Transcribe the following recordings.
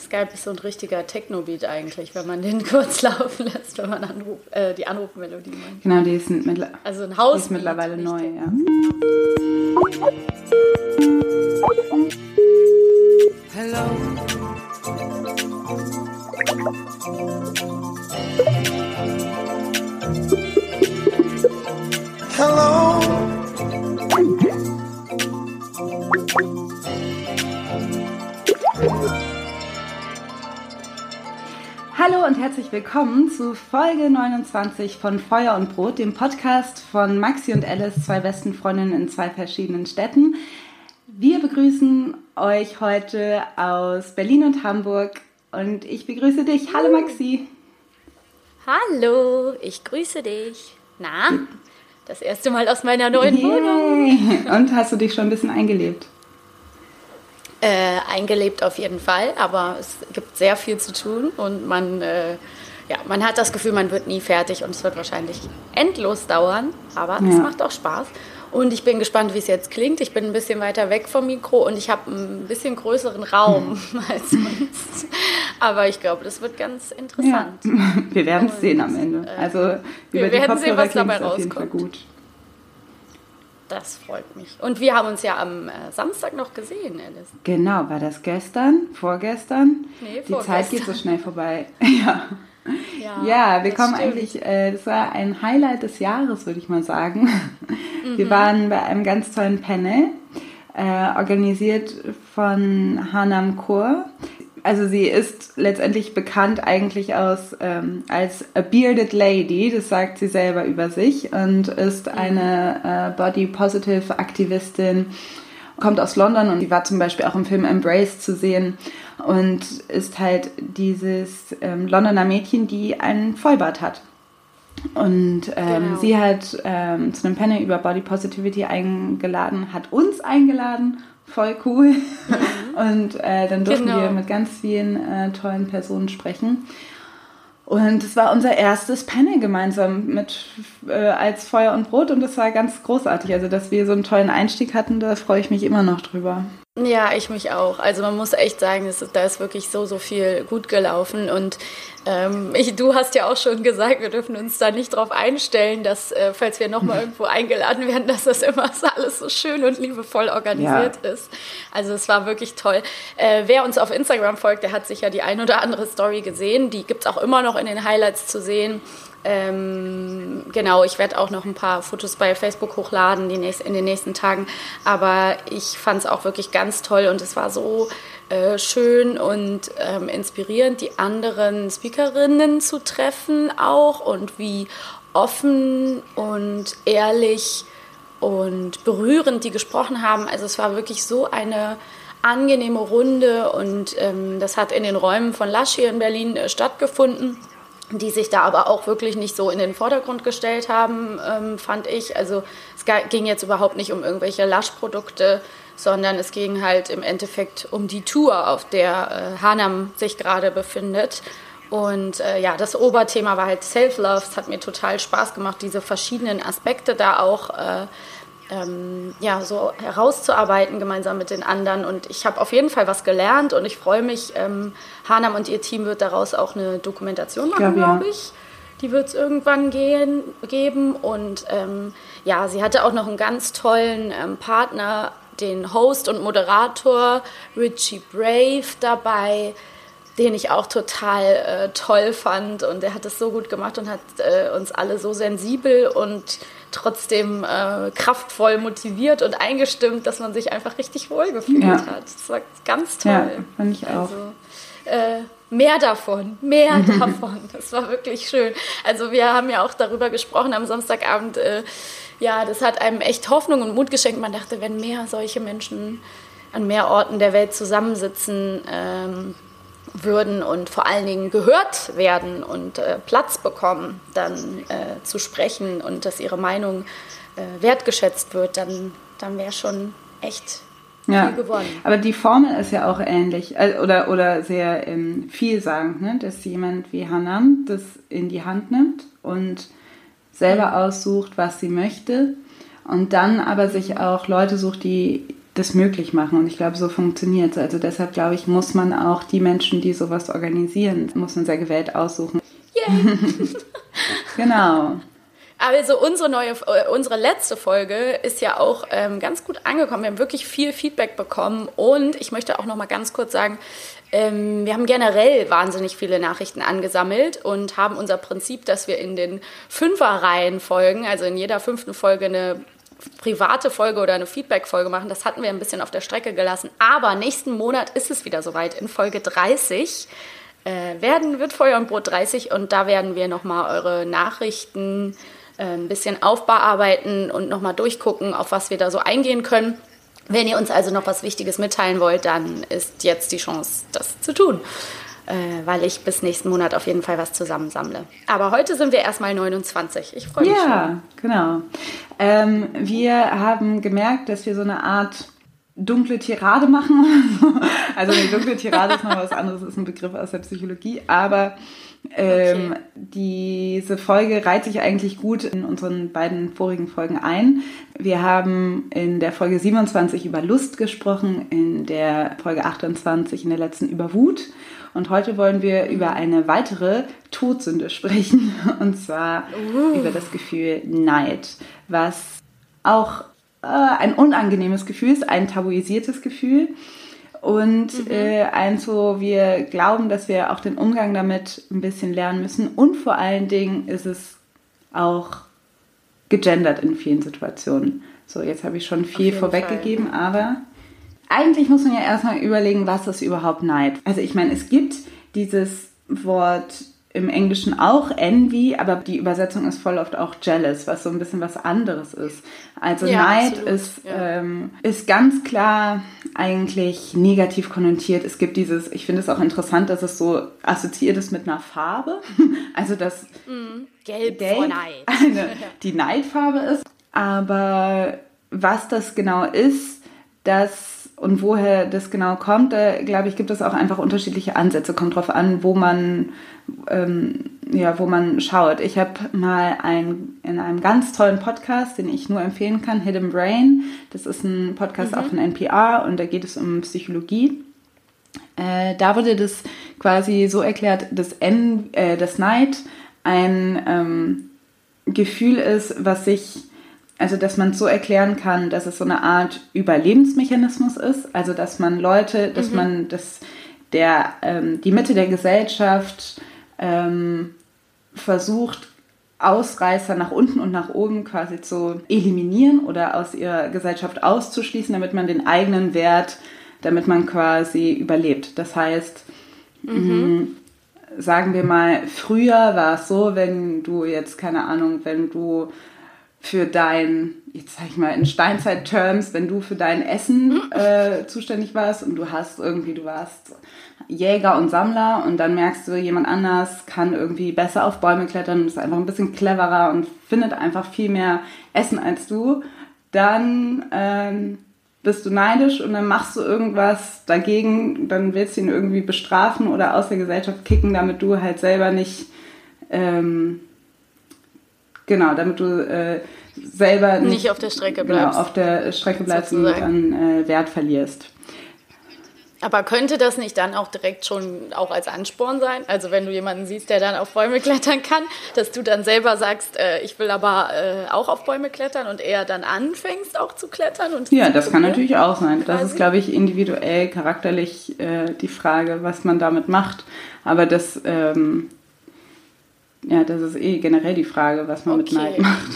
Skype ist so ein richtiger Techno-Beat eigentlich, wenn man den kurz laufen lässt, wenn man Anruf, äh, die Anrufmelodie meint. Genau, die ist, mittler also ein Haus die ist mittlerweile neu, ja. Hello. Hello. Hallo und herzlich willkommen zu Folge 29 von Feuer und Brot, dem Podcast von Maxi und Alice, zwei besten Freundinnen in zwei verschiedenen Städten. Wir begrüßen euch heute aus Berlin und Hamburg und ich begrüße dich. Hallo Maxi. Hallo, ich grüße dich. Na, das erste Mal aus meiner neuen Yay. Wohnung. Und hast du dich schon ein bisschen eingelebt? Äh, eingelebt auf jeden Fall, aber es gibt sehr viel zu tun und man, äh, ja, man hat das Gefühl, man wird nie fertig und es wird wahrscheinlich endlos dauern, aber es Ja. macht auch Spaß. Und ich bin gespannt, wie es jetzt klingt. Ich bin ein bisschen weiter weg vom Mikro und ich habe ein bisschen größeren Raum als sonst. Aber ich glaube, das wird ganz Ja, interessant. wir werden es sehen am Ende. äh, Also wir über die werden sehen, was dabei es auf jeden Fall rauskommt. gut. Das freut mich. Und wir haben uns ja am äh, Samstag noch gesehen, Alice. Genau, war das gestern, vorgestern? Nee, Die Zeit geht so vorgestern. schnell vorbei. ja. Ja, wir das kommen stimmt. eigentlich, äh, das war ein Highlight des Jahres, würde ich mal sagen. Mhm. Wir waren bei einem ganz tollen Panel, äh, organisiert von Hanam Kaur. Also sie ist letztendlich bekannt eigentlich aus ähm, als a bearded lady, das sagt sie selber über sich und ist Mhm. eine äh, body positive Aktivistin kommt aus London und die war zum Beispiel auch im Film Embrace zu sehen und ist halt dieses ähm, Londoner Mädchen, die einen Vollbart hat. Und ähm, Genau. sie hat ähm, zu einem Panel über Body Positivity eingeladen, hat uns eingeladen, voll cool. Und äh, dann durften Genau. wir mit ganz vielen äh, tollen Personen sprechen. Und es war unser erstes Panel gemeinsam mit äh, als Feuer und Brot und das war ganz großartig. Also, dass wir so einen tollen Einstieg hatten, da freue ich mich immer noch drüber. Ja, ich mich auch. Also man muss echt sagen, es ist, da ist wirklich so, so viel gut gelaufen. Und ähm, ich, du hast ja auch schon gesagt, wir dürfen uns da nicht drauf einstellen, dass, äh, falls wir nochmal irgendwo eingeladen werden, dass das immer alles so schön und liebevoll organisiert ist. Also es war wirklich toll. Äh, wer uns auf Instagram folgt, der hat sicher die ein oder andere Story gesehen. Die gibt's auch immer noch in den Highlights zu sehen. Ähm, genau, ich werde auch noch ein paar Fotos bei Facebook hochladen die nächst, in den nächsten Tagen. Aber ich fand es auch wirklich ganz toll und es war so äh, schön und ähm, inspirierend, die anderen Speakerinnen zu treffen auch und wie offen und ehrlich und berührend die gesprochen haben. Also es war wirklich so eine angenehme Runde und ähm, das hat in den Räumen von Lasch hier in Berlin äh, stattgefunden die sich da aber auch wirklich nicht so in den Vordergrund gestellt haben, ähm, fand ich. Also es ging jetzt überhaupt nicht um irgendwelche Lush-Produkte, sondern es ging halt im Endeffekt um die Tour, auf der äh, Hanam sich gerade befindet. Und äh, ja, das Oberthema war halt Self-Love. Es hat mir total Spaß gemacht, diese verschiedenen Aspekte da auch äh, ähm, ja, so herauszuarbeiten gemeinsam mit den anderen. Und ich habe auf jeden Fall was gelernt und ich freue mich. Ähm, Hanam und ihr Team wird daraus auch eine Dokumentation machen, glaub, ja. glaube ich. Die wird es irgendwann gehen, geben. Und ähm, ja, sie hatte auch noch einen ganz tollen ähm, Partner, den Host und Moderator Richie Brave dabei den ich auch total äh, toll fand und er hat es so gut gemacht und hat äh, uns alle so sensibel und trotzdem äh, kraftvoll motiviert und eingestimmt, dass man sich einfach richtig wohlgefühlt Ja. hat. Das war ganz toll. Ja, fand ich auch. Also, äh, mehr davon, mehr davon. Das war wirklich schön. Also wir haben ja auch darüber gesprochen am Samstagabend. Äh, ja, das hat einem echt Hoffnung und Mut geschenkt. Man dachte, wenn mehr solche Menschen an mehr Orten der Welt zusammensitzen ähm, würden und vor allen Dingen gehört werden und äh, Platz bekommen, dann äh, zu sprechen und dass ihre Meinung äh, wertgeschätzt wird, dann, dann wäre schon echt Ja, viel gewonnen. aber die Formel ist ja auch ähnlich äh, oder, oder sehr ähm, vielsagend, ne? dass jemand wie Hanan das in die Hand nimmt und selber aussucht, was sie möchte und dann aber sich auch Leute sucht, die das möglich machen. Und ich glaube, so funktioniert es. Also deshalb glaube ich, muss man auch die Menschen, die sowas organisieren, muss man sehr gewählt aussuchen. Yay! Genau. Also unsere neue, äh, unsere letzte Folge ist ja auch ähm, ganz gut angekommen. Wir haben wirklich viel Feedback bekommen und ich möchte auch noch mal ganz kurz sagen, ähm, wir haben generell wahnsinnig viele Nachrichten angesammelt und haben unser Prinzip, dass wir in den Fünferreihen folgen, also in jeder fünften Folge eine private Folge oder eine Feedback-Folge machen. Das hatten wir ein bisschen auf der Strecke gelassen. Aber nächsten Monat ist es wieder soweit. In Folge 30 äh, werden, wird Feuer und Brot 30 und da werden wir nochmal eure Nachrichten äh, ein bisschen aufbearbeiten und nochmal durchgucken, auf was wir da so eingehen können. Wenn ihr uns also noch was Wichtiges mitteilen wollt, dann ist jetzt die Chance, das zu tun. Äh, weil ich bis nächsten Monat auf jeden Fall was zusammensammle. Aber heute sind wir erstmal 29. Ich freue mich schon. Ja, genau. Ähm, wir haben gemerkt, dass wir so eine Art dunkle Tirade machen. also eine dunkle Tirade ist noch was anderes, ist ein Begriff aus der Psychologie, aber ähm, Okay. diese Folge reiht sich eigentlich gut in unseren beiden vorigen Folgen ein. Wir haben in der Folge 27 über Lust gesprochen, in der Folge 28 in der letzten über Wut. Und heute wollen wir über eine weitere Todsünde sprechen, und zwar über das Gefühl Neid, was auch äh, ein unangenehmes Gefühl ist, ein tabuisiertes Gefühl. Und äh, eins, wo wir glauben, dass wir auch den Umgang damit ein bisschen lernen müssen. Und vor allen Dingen ist es auch gegendert in vielen Situationen. So, jetzt habe ich schon viel vorweggegeben, aber eigentlich muss man ja erstmal überlegen, was ist überhaupt Neid. Also ich meine, es gibt dieses Wort im Englischen auch Envy, aber die Übersetzung ist voll oft auch Jealous, was so ein bisschen was anderes ist. Also ja, Neid ist, ja. ähm, ist ganz klar eigentlich negativ konnotiert. Es gibt dieses, ich finde es auch interessant, dass es so assoziiert ist mit einer Farbe. Also dass mm, Gelb, Gelb vor Neid. Eine, die Neidfarbe ist. Aber was das genau ist, das und woher das genau kommt, da glaube ich, gibt es auch einfach unterschiedliche Ansätze. Kommt drauf an, wo man, ähm, ja, wo man schaut. Ich habe mal ein, in einem ganz tollen Podcast, den ich nur empfehlen kann, Hidden Brain. Das ist ein Podcast mhm. auch von NPR und da geht es um Psychologie. Äh, da wurde das quasi so erklärt, dass, N, äh, das Neid ein ähm, Gefühl ist, was sich also dass man es so erklären kann, dass es so eine Art Überlebensmechanismus ist, also dass man Leute, dass mhm. man das, der, ähm, die Mitte der Gesellschaft ähm, versucht, Ausreißer nach unten und nach oben quasi zu eliminieren oder aus ihrer Gesellschaft auszuschließen, damit man den eigenen Wert, damit man quasi überlebt. Das heißt, mhm. mh, sagen wir mal, früher war es so, wenn du jetzt, keine Ahnung, wenn du für dein, jetzt sag ich mal in Steinzeit-Terms, wenn du für dein Essen mhm. äh, zuständig warst und du hast irgendwie, du warst Jäger und Sammler und dann merkst du, jemand anders kann irgendwie besser auf Bäume klettern und ist einfach ein bisschen cleverer und findet einfach viel mehr Essen als du, dann ähm, bist du neidisch und dann machst du irgendwas dagegen, dann willst du ihn irgendwie bestrafen oder aus der Gesellschaft kicken, damit du halt selber nicht ähm, Genau, damit du äh, selber nicht, nicht, auf der Strecke bleibst. Genau, auf der Strecke bleibst sozusagen. und dann äh, Wert verlierst. Aber könnte das nicht dann auch direkt schon auch als Ansporn sein? Also wenn du jemanden siehst, der dann auf Bäume klettern kann, dass du dann selber sagst, äh, ich will aber äh, auch auf Bäume klettern und eher dann anfängst auch zu klettern? Und ja, das kann natürlich auch sein. Das ist, glaube ich, individuell, charakterlich äh, die Frage, was man damit macht. Aber das ähm, ja, das ist eh generell die Frage, was man okay. mit Neid macht.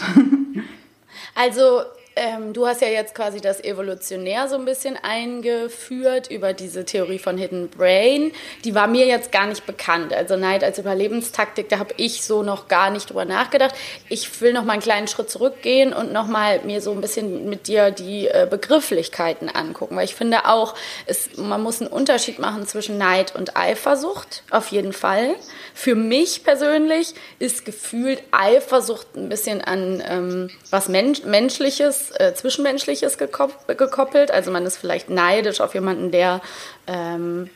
Also ähm, du hast ja jetzt quasi das evolutionär so ein bisschen eingeführt über diese Theorie von Hidden Brain. Die war mir jetzt gar nicht bekannt. Also Neid als Überlebenstaktik, da habe ich so noch gar nicht drüber nachgedacht. Ich will noch mal einen kleinen Schritt zurückgehen und noch mal mir so ein bisschen mit dir die äh, Begrifflichkeiten angucken, weil ich finde auch, es, man muss einen Unterschied machen zwischen Neid und Eifersucht, auf jeden Fall. Für mich persönlich ist gefühlt Eifersucht ein bisschen an ähm, was Mensch, Menschliches äh, Zwischenmenschliches gekoppelt. Also man ist vielleicht neidisch auf jemanden, der ähm,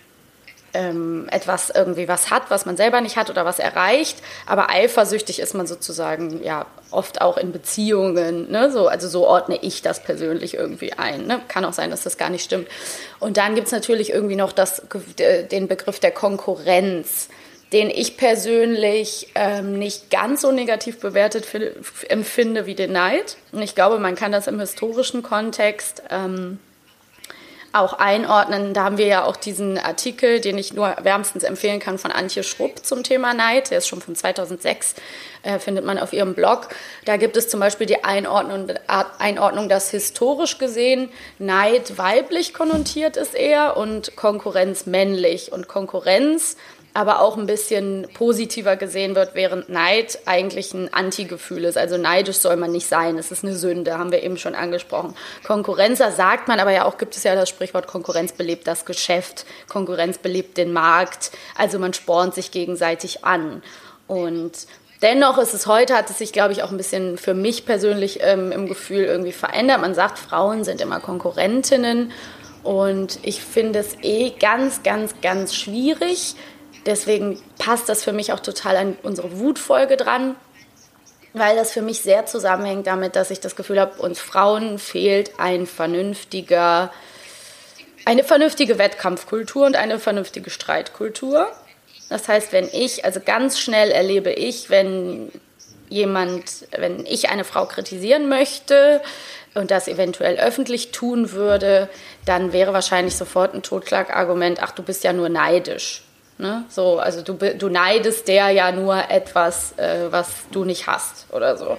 ähm, etwas irgendwie was hat, was man selber nicht hat oder was erreicht. Aber eifersüchtig ist man sozusagen ja oft auch in Beziehungen. Ne? So, also so ordne ich das persönlich irgendwie ein. Ne? Kann auch sein, dass das gar nicht stimmt. Und dann gibt es natürlich irgendwie noch das, den Begriff der Konkurrenz den ich persönlich ähm, nicht ganz so negativ bewertet empfinde wie den Neid. Und ich glaube, man kann das im historischen Kontext ähm, auch einordnen. Da haben wir ja auch diesen Artikel, den ich nur wärmstens empfehlen kann, von Antje Schrupp zum Thema Neid. Der ist schon von 2006, äh, findet man auf ihrem Blog. Da gibt es zum Beispiel die Einordnung, Einordnung, dass historisch gesehen Neid weiblich konnotiert ist eher und Konkurrenz männlich. Und Konkurrenz aber auch ein bisschen positiver gesehen wird, während Neid eigentlich ein Antigefühl ist. Also neidisch soll man nicht sein, es ist eine Sünde, haben wir eben schon angesprochen. Konkurrenz, da sagt man aber ja auch, gibt es ja das Sprichwort, Konkurrenz belebt das Geschäft, Konkurrenz belebt den Markt, also man spornt sich gegenseitig an. Und Dennoch ist es heute, hat es sich, glaube ich, auch ein bisschen für mich persönlich ähm, im Gefühl irgendwie verändert. Man sagt, Frauen sind immer Konkurrentinnen. Und ich finde es eh ganz, ganz, ganz schwierig, Deswegen passt das für mich auch total an unsere Wutfolge dran, weil das für mich sehr zusammenhängt damit, dass ich das Gefühl habe, uns Frauen fehlt ein vernünftiger, eine vernünftige Wettkampfkultur und eine vernünftige Streitkultur. Das heißt, wenn ich, also ganz schnell erlebe ich, wenn jemand, wenn ich eine Frau kritisieren möchte und das eventuell öffentlich tun würde, dann wäre wahrscheinlich sofort ein Totschlagargument, ach, du bist ja nur neidisch. Ne? So, also du, du neidest der ja nur etwas, äh, was du nicht hast oder so.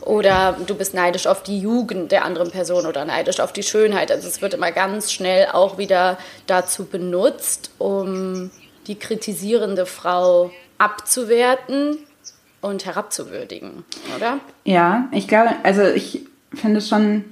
Oder du bist neidisch auf die Jugend der anderen Person oder neidisch auf die Schönheit. Also es wird immer ganz schnell auch wieder dazu benutzt, um die kritisierende Frau abzuwerten und herabzuwürdigen, oder? Ja, ich glaube, also ich finde schon,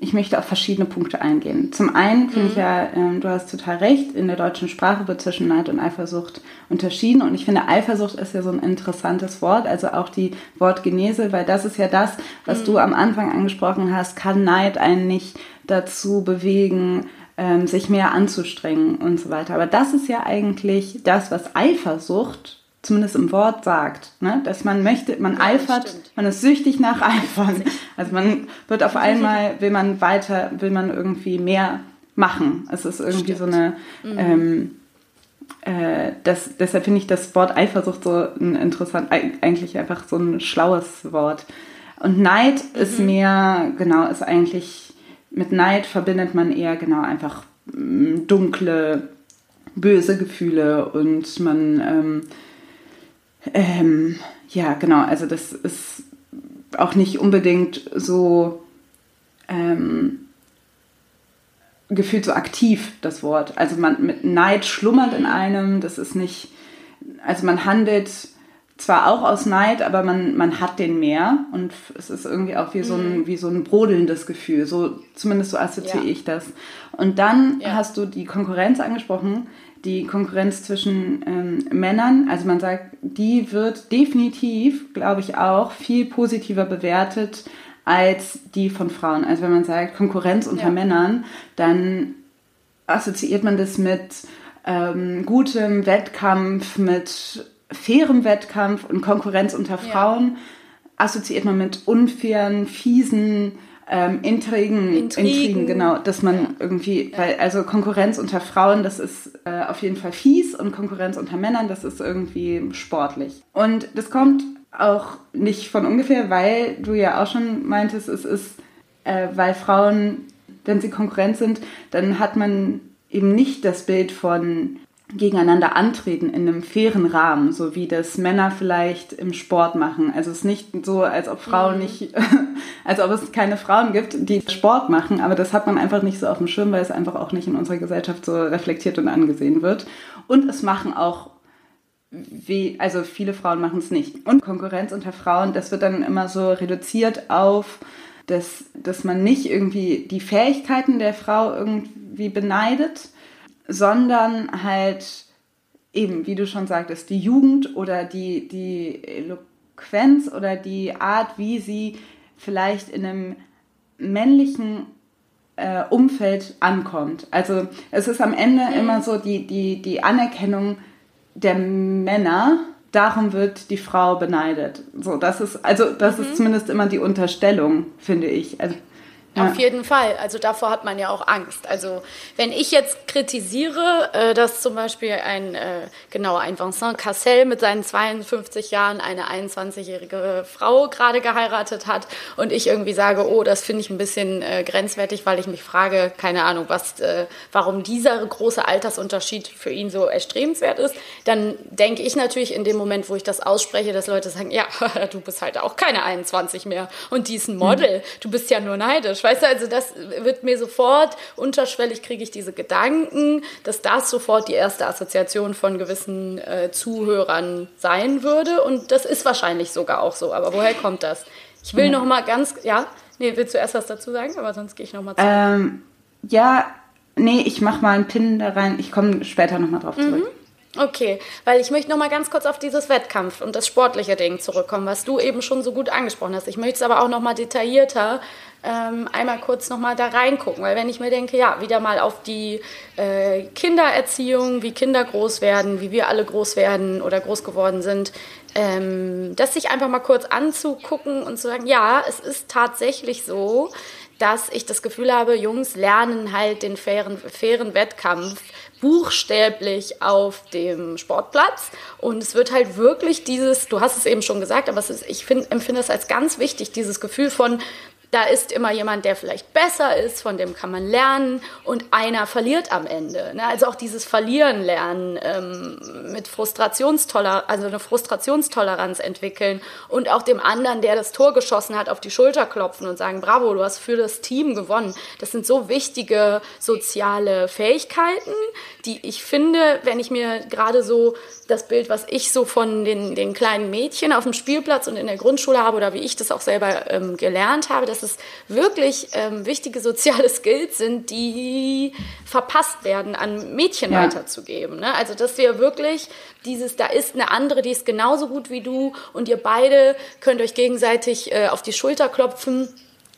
ich möchte auf verschiedene Punkte eingehen. Zum einen finde mhm. ich ja, äh, du hast total recht, in der deutschen Sprache wird zwischen Neid und Eifersucht unterschieden. Und ich finde, Eifersucht ist ja so ein interessantes Wort, also auch die Wortgenese, weil das ist ja das, was mhm. du am Anfang angesprochen hast, kann Neid einen nicht dazu bewegen, ähm, sich mehr anzustrengen und so weiter. Aber das ist ja eigentlich das, was Eifersucht zumindest im Wort sagt, ne? dass man möchte, man ja, eifert, man ist süchtig nach Eifern. Also man wird auf einmal, will man weiter, will man irgendwie mehr machen. Es ist irgendwie stimmt. so eine, mhm. ähm, äh, das, deshalb finde ich das Wort Eifersucht so ein interessant, eigentlich einfach so ein schlaues Wort. Und Neid mhm. ist mehr, genau, ist eigentlich, mit Neid verbindet man eher genau einfach mm, dunkle, böse Gefühle und man ähm, ähm, ja, genau, also das ist auch nicht unbedingt so ähm, gefühlt so aktiv, das Wort. Also man mit Neid schlummert in einem, das ist nicht, also man handelt zwar auch aus Neid, aber man, man hat den mehr und es ist irgendwie auch wie so ein, mhm. wie so ein brodelndes Gefühl. So, zumindest so assoziiere ja. ich das. Und dann ja. hast du die Konkurrenz angesprochen die Konkurrenz zwischen ähm, Männern, also man sagt, die wird definitiv, glaube ich auch, viel positiver bewertet als die von Frauen. Also wenn man sagt Konkurrenz unter ja. Männern, dann assoziiert man das mit ähm, gutem Wettkampf, mit fairem Wettkampf und Konkurrenz unter Frauen ja. assoziiert man mit unfairen, fiesen, ähm, Intrigen, Intrigen, Intrigen, genau, dass man ja. irgendwie, ja. weil also Konkurrenz unter Frauen, das ist äh, auf jeden Fall fies und Konkurrenz unter Männern, das ist irgendwie sportlich. Und das kommt auch nicht von ungefähr, weil du ja auch schon meintest, es ist, äh, weil Frauen, wenn sie Konkurrent sind, dann hat man eben nicht das Bild von gegeneinander antreten in einem fairen Rahmen, so wie das Männer vielleicht im Sport machen. Also es ist nicht so, als ob Frauen mhm. nicht, als ob es keine Frauen gibt, die Sport machen, aber das hat man einfach nicht so auf dem Schirm, weil es einfach auch nicht in unserer Gesellschaft so reflektiert und angesehen wird. Und es machen auch wie, also viele Frauen machen es nicht. Und Konkurrenz unter Frauen, das wird dann immer so reduziert auf, dass, dass man nicht irgendwie die Fähigkeiten der Frau irgendwie beneidet, sondern halt eben, wie du schon sagtest, die Jugend oder die, die Eloquenz oder die Art, wie sie vielleicht in einem männlichen äh, Umfeld ankommt. Also es ist am Ende mhm. immer so die, die, die Anerkennung der Männer, darum wird die Frau beneidet. So, das ist, also das mhm. ist zumindest immer die Unterstellung, finde ich. Also ja. Auf jeden Fall. Also davor hat man ja auch Angst. Also wenn ich jetzt kritisiere, äh, dass zum Beispiel ein, äh, genau, ein Vincent Cassel mit seinen 52 Jahren eine 21-jährige Frau gerade geheiratet hat und ich irgendwie sage, oh, das finde ich ein bisschen äh, grenzwertig, weil ich mich frage, keine Ahnung, was, warum dieser große Altersunterschied für ihn so erstrebenswert ist, dann denke ich natürlich in dem Moment, wo ich das ausspreche, dass Leute sagen, ja, du bist halt auch keine 21 mehr und die ist ein Model, mhm. du bist ja nur neidisch. Weißt du, also das wird mir sofort, unterschwellig kriege ich diese Gedanken, dass das sofort die erste Assoziation von gewissen äh, Zuhörern sein würde. Und das ist wahrscheinlich sogar auch so. Aber woher kommt das? Ich will noch mal ganz, ja, nee, willst du erst was dazu sagen? Aber sonst gehe ich noch mal zu. Ähm, ja, nee, ich mache mal einen Pin da rein. Ich komme später noch mal drauf zurück. Mhm. Okay, weil ich möchte noch mal ganz kurz auf dieses Wettkampf und das sportliche Ding zurückkommen, was du eben schon so gut angesprochen hast. Ich möchte es aber auch noch mal detaillierter ähm, einmal kurz noch mal da reingucken, weil wenn ich mir denke, ja, wieder mal auf die äh, Kindererziehung, wie Kinder groß werden, wie wir alle groß werden oder groß geworden sind, ähm, das sich einfach mal kurz anzugucken und zu sagen, ja, es ist tatsächlich so, dass ich das Gefühl habe, Jungs lernen halt den fairen, fairen Wettkampf buchstäblich auf dem Sportplatz. Und es wird halt wirklich dieses, du hast es eben schon gesagt, aber ist, ich find, empfinde es als ganz wichtig, dieses Gefühl von, da ist immer jemand, der vielleicht besser ist, von dem kann man lernen und einer verliert am Ende. Ne? Also auch dieses Verlieren lernen, ähm, mit Frustrationstoleranz, also eine Frustrationstoleranz entwickeln und auch dem anderen, der das Tor geschossen hat, auf die Schulter klopfen und sagen, bravo, du hast für das Team gewonnen. Das sind so wichtige soziale Fähigkeiten, die ich finde, wenn ich mir gerade so das Bild, was ich so von den, den kleinen Mädchen auf dem Spielplatz und in der Grundschule habe oder wie ich das auch selber ähm, gelernt habe, dass es wirklich ähm, wichtige soziale Skills sind, die verpasst werden, an Mädchen ja. weiterzugeben. Ne? Also dass wir wirklich dieses, da ist eine andere, die ist genauso gut wie du und ihr beide könnt euch gegenseitig äh, auf die Schulter klopfen.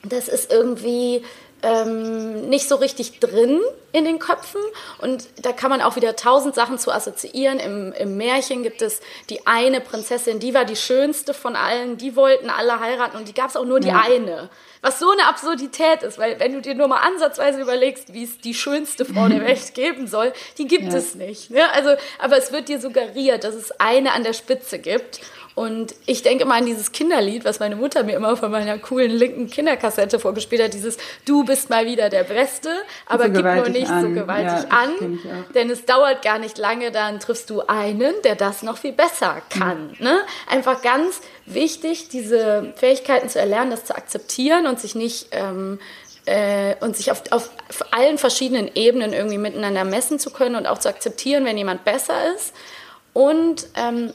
Das ist irgendwie ähm, nicht so richtig drin in den Köpfen. Und da kann man auch wieder tausend Sachen zu assoziieren. Im, Im Märchen gibt es die eine Prinzessin, die war die schönste von allen, die wollten alle heiraten und die gab es auch nur die ja. eine. Was so eine Absurdität ist, weil wenn du dir nur mal ansatzweise überlegst, wie es die schönste Frau der Welt geben soll, die gibt ja. es nicht. Ne? Also, aber es wird dir suggeriert, dass es eine an der Spitze gibt. Und ich denke immer an dieses Kinderlied, was meine Mutter mir immer von meiner coolen linken Kinderkassette vorgespielt hat, dieses Du bist mal wieder der Beste, aber so gib nur nicht an. so gewaltig ja, an, denn es dauert gar nicht lange, dann triffst du einen, der das noch viel besser kann. Mhm. Ne? Einfach ganz wichtig, diese Fähigkeiten zu erlernen, das zu akzeptieren und sich nicht ähm, äh, und sich auf, auf, allen verschiedenen Ebenen irgendwie miteinander messen zu können und auch zu akzeptieren, wenn jemand besser ist. Und ähm,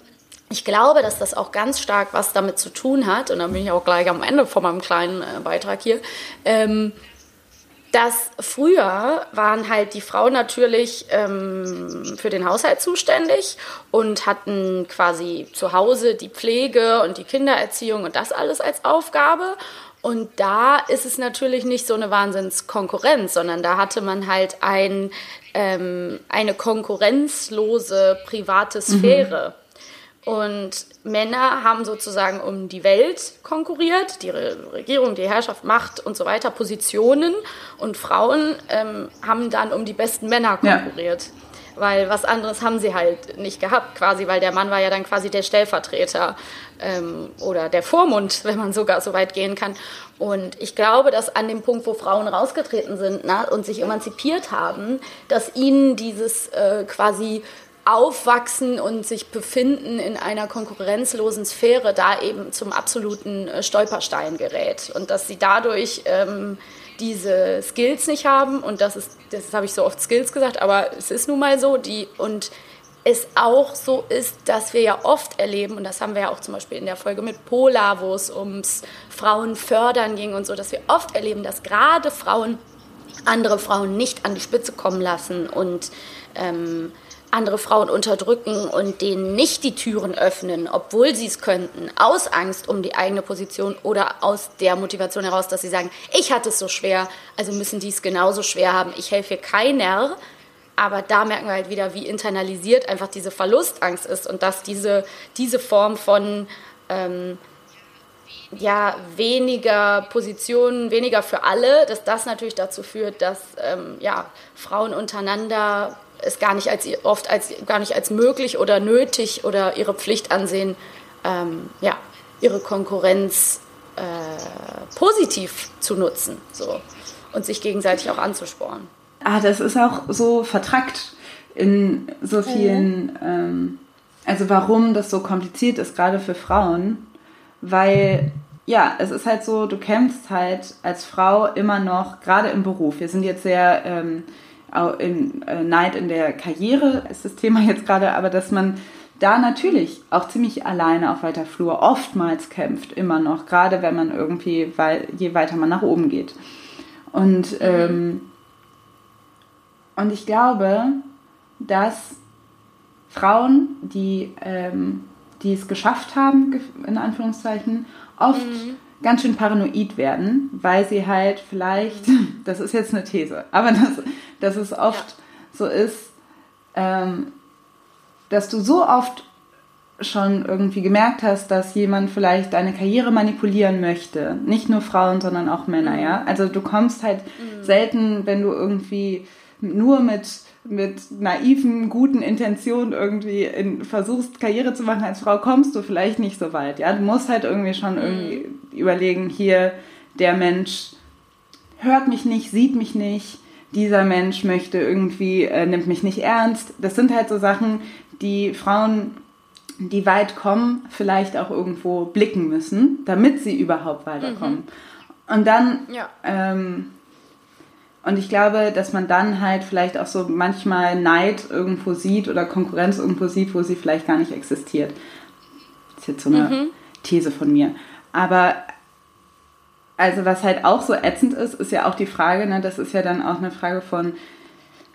ich glaube, dass das auch ganz stark was damit zu tun hat, und dann bin ich auch gleich am Ende von meinem kleinen äh, Beitrag hier, ähm, dass früher waren halt die Frauen natürlich ähm, für den Haushalt zuständig und hatten quasi zu Hause die Pflege und die Kindererziehung und das alles als Aufgabe. Und da ist es natürlich nicht so eine Wahnsinnskonkurrenz, sondern da hatte man halt ein, ähm, eine konkurrenzlose private mhm. Sphäre. Mhm. Und Männer haben sozusagen um die Welt konkurriert, die Regierung, die Herrschaft, Macht und so weiter, Positionen. Und Frauen ähm, haben dann um die besten Männer konkurriert. Ja. Weil was anderes haben sie halt nicht gehabt, quasi, weil der Mann war ja dann quasi der Stellvertreter ähm, oder der Vormund, wenn man sogar so weit gehen kann. Und ich glaube, dass an dem Punkt, wo Frauen rausgetreten sind na, und sich emanzipiert haben, dass ihnen dieses äh, quasi Aufwachsen und sich befinden in einer konkurrenzlosen Sphäre da eben zum absoluten äh, Stolperstein gerät. Und dass sie dadurch ähm, diese Skills nicht haben. Und das ist, das habe ich so oft Skills gesagt, aber es ist nun mal so, die und es auch so ist, dass wir ja oft erleben, und das haben wir ja auch zum Beispiel in der Folge mit Pola, wo es ums Frauenfördern ging und so, dass wir oft erleben, dass gerade Frauen andere Frauen nicht an die Spitze kommen lassen und ähm, andere Frauen unterdrücken und denen nicht die Türen öffnen, obwohl sie es könnten, aus Angst um die eigene Position oder aus der Motivation heraus, dass sie sagen, ich hatte es so schwer, also müssen die es genauso schwer haben, ich helfe keiner. Aber da merken wir halt wieder, wie internalisiert einfach diese Verlustangst ist und dass diese, diese Form von ähm, ja, weniger Positionen, weniger für alle, dass das natürlich dazu führt, dass ähm, ja, Frauen untereinander es gar nicht als oft als gar nicht als möglich oder nötig oder ihre Pflicht ansehen, ähm, ja, ihre Konkurrenz äh, positiv zu nutzen so, und sich gegenseitig auch anzusporen. Ah, das ist auch so vertrackt in so mhm. vielen, mhm. ähm, also warum das so kompliziert ist, gerade für Frauen, weil ja, es ist halt so, du kämpfst halt als Frau immer noch, gerade im Beruf. Wir sind jetzt sehr ähm, in, äh, Neid in der Karriere ist das Thema jetzt gerade, aber dass man da natürlich auch ziemlich alleine auf weiter Flur oftmals kämpft, immer noch, gerade wenn man irgendwie, weil je weiter man nach oben geht. Und, ähm, und ich glaube, dass Frauen, die, ähm, die es geschafft haben, in Anführungszeichen, oft mhm ganz schön paranoid werden, weil sie halt vielleicht, das ist jetzt eine These, aber dass, dass es oft ja. so ist, ähm, dass du so oft schon irgendwie gemerkt hast, dass jemand vielleicht deine Karriere manipulieren möchte. Nicht nur Frauen, sondern auch Männer, mhm. ja. Also du kommst halt mhm. selten, wenn du irgendwie nur mit mit naiven, guten Intentionen irgendwie in, versuchst, Karriere zu machen als Frau, kommst du vielleicht nicht so weit. Ja, du musst halt irgendwie schon irgendwie mhm. überlegen, hier der Mensch hört mich nicht, sieht mich nicht, dieser Mensch möchte irgendwie, äh, nimmt mich nicht ernst. Das sind halt so Sachen, die Frauen, die weit kommen, vielleicht auch irgendwo blicken müssen, damit sie überhaupt weiterkommen. Mhm. Und dann, ja. ähm, und ich glaube, dass man dann halt vielleicht auch so manchmal Neid irgendwo sieht oder Konkurrenz irgendwo sieht, wo sie vielleicht gar nicht existiert. Das ist jetzt so eine mhm. These von mir. Aber also was halt auch so ätzend ist, ist ja auch die Frage, ne, das ist ja dann auch eine Frage von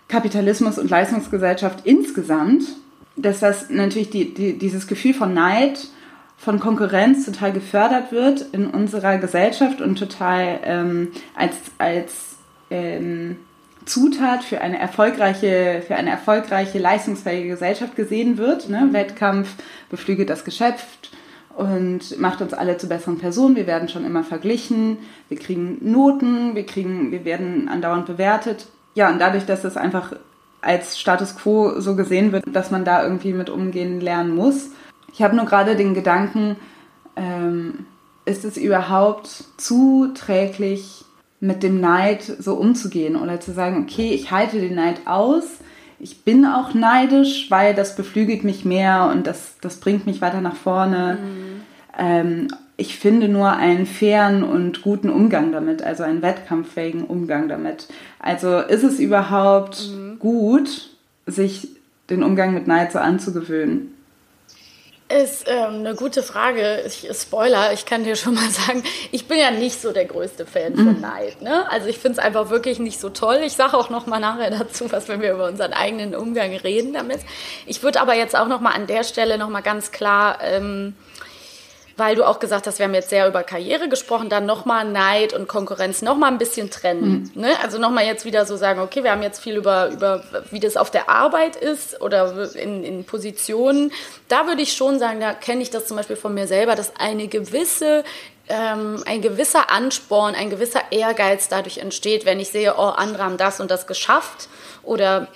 Kapitalismus und Leistungsgesellschaft insgesamt, dass das natürlich die, die, dieses Gefühl von Neid, von Konkurrenz total gefördert wird in unserer Gesellschaft und total ähm, als, als ähm, Zutat für eine erfolgreiche, für eine erfolgreiche, leistungsfähige Gesellschaft gesehen wird. Ne? Wettkampf beflügelt das Geschäft, und macht uns alle zu besseren Personen. Wir werden schon immer verglichen, wir kriegen Noten, wir, kriegen, wir werden andauernd bewertet. Ja, und dadurch, dass es einfach als Status quo so gesehen wird, dass man da irgendwie mit umgehen lernen muss. Ich habe nur gerade den Gedanken, ähm, ist es überhaupt zuträglich, mit dem Neid so umzugehen oder zu sagen, okay, ich halte den Neid aus, ich bin auch neidisch, weil das beflügelt mich mehr und das, das bringt mich weiter nach vorne. Mhm. Ähm, ich finde nur einen fairen und guten Umgang damit, also einen wettkampffähigen Umgang damit. Also ist es überhaupt mhm. gut, sich den Umgang mit Neid so anzugewöhnen? Ist ähm, eine gute Frage. Ich, Spoiler, ich kann dir schon mal sagen, ich bin ja nicht so der größte Fan von mhm. Neid. Ne? Also ich finde es einfach wirklich nicht so toll. Ich sage auch noch mal nachher dazu, was wenn wir über unseren eigenen Umgang reden damit. Ich würde aber jetzt auch noch mal an der Stelle noch mal ganz klar ähm, weil du auch gesagt hast, wir haben jetzt sehr über Karriere gesprochen, dann nochmal Neid und Konkurrenz nochmal ein bisschen trennen. Mhm. Ne? Also nochmal jetzt wieder so sagen, okay, wir haben jetzt viel über, über wie das auf der Arbeit ist oder in, in Positionen. Da würde ich schon sagen, da kenne ich das zum Beispiel von mir selber, dass eine gewisse ähm, ein gewisser Ansporn, ein gewisser Ehrgeiz dadurch entsteht, wenn ich sehe, oh, andere haben das und das geschafft oder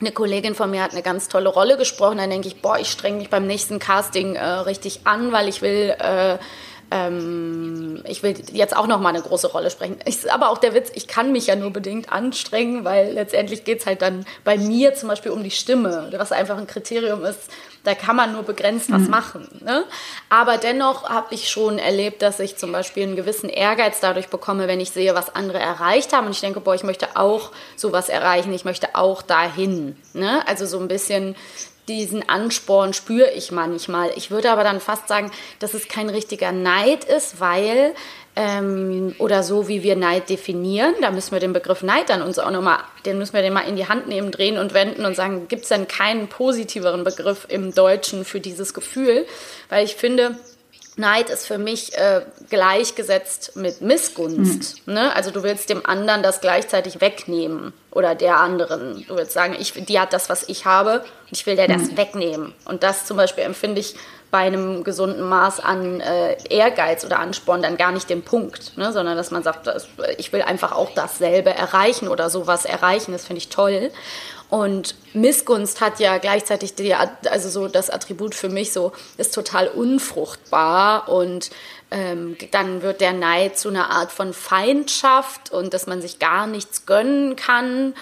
eine Kollegin von mir hat eine ganz tolle Rolle gesprochen. Dann denke ich, boah, ich streng mich beim nächsten Casting äh, richtig an, weil ich will, äh, ähm, ich will jetzt auch noch mal eine große Rolle sprechen. Ich, aber auch der Witz, ich kann mich ja nur bedingt anstrengen, weil letztendlich geht es halt dann bei mir zum Beispiel um die Stimme, was einfach ein Kriterium ist, da kann man nur begrenzt was mhm. machen. Ne? Aber dennoch habe ich schon erlebt, dass ich zum Beispiel einen gewissen Ehrgeiz dadurch bekomme, wenn ich sehe, was andere erreicht haben. Und ich denke, boah, ich möchte auch sowas erreichen, ich möchte auch dahin. Ne? Also so ein bisschen diesen Ansporn spüre ich manchmal. Ich würde aber dann fast sagen, dass es kein richtiger Neid ist, weil ähm, oder so wie wir Neid definieren. Da müssen wir den Begriff Neid dann uns auch nochmal, den müssen wir den mal in die Hand nehmen, drehen und wenden und sagen, gibt es denn keinen positiveren Begriff im Deutschen für dieses Gefühl? Weil ich finde, Neid ist für mich äh, gleichgesetzt mit Missgunst. Mhm. Ne? Also du willst dem anderen das gleichzeitig wegnehmen oder der anderen. Du willst sagen, ich, die hat das, was ich habe und ich will der das mhm. wegnehmen. Und das zum Beispiel empfinde ich bei einem gesunden Maß an äh, Ehrgeiz oder Ansporn dann gar nicht den Punkt, ne? sondern dass man sagt, ich will einfach auch dasselbe erreichen oder sowas erreichen, das finde ich toll. Und Missgunst hat ja gleichzeitig die, also so das Attribut für mich so, ist total unfruchtbar und ähm, dann wird der Neid zu einer Art von Feindschaft und dass man sich gar nichts gönnen kann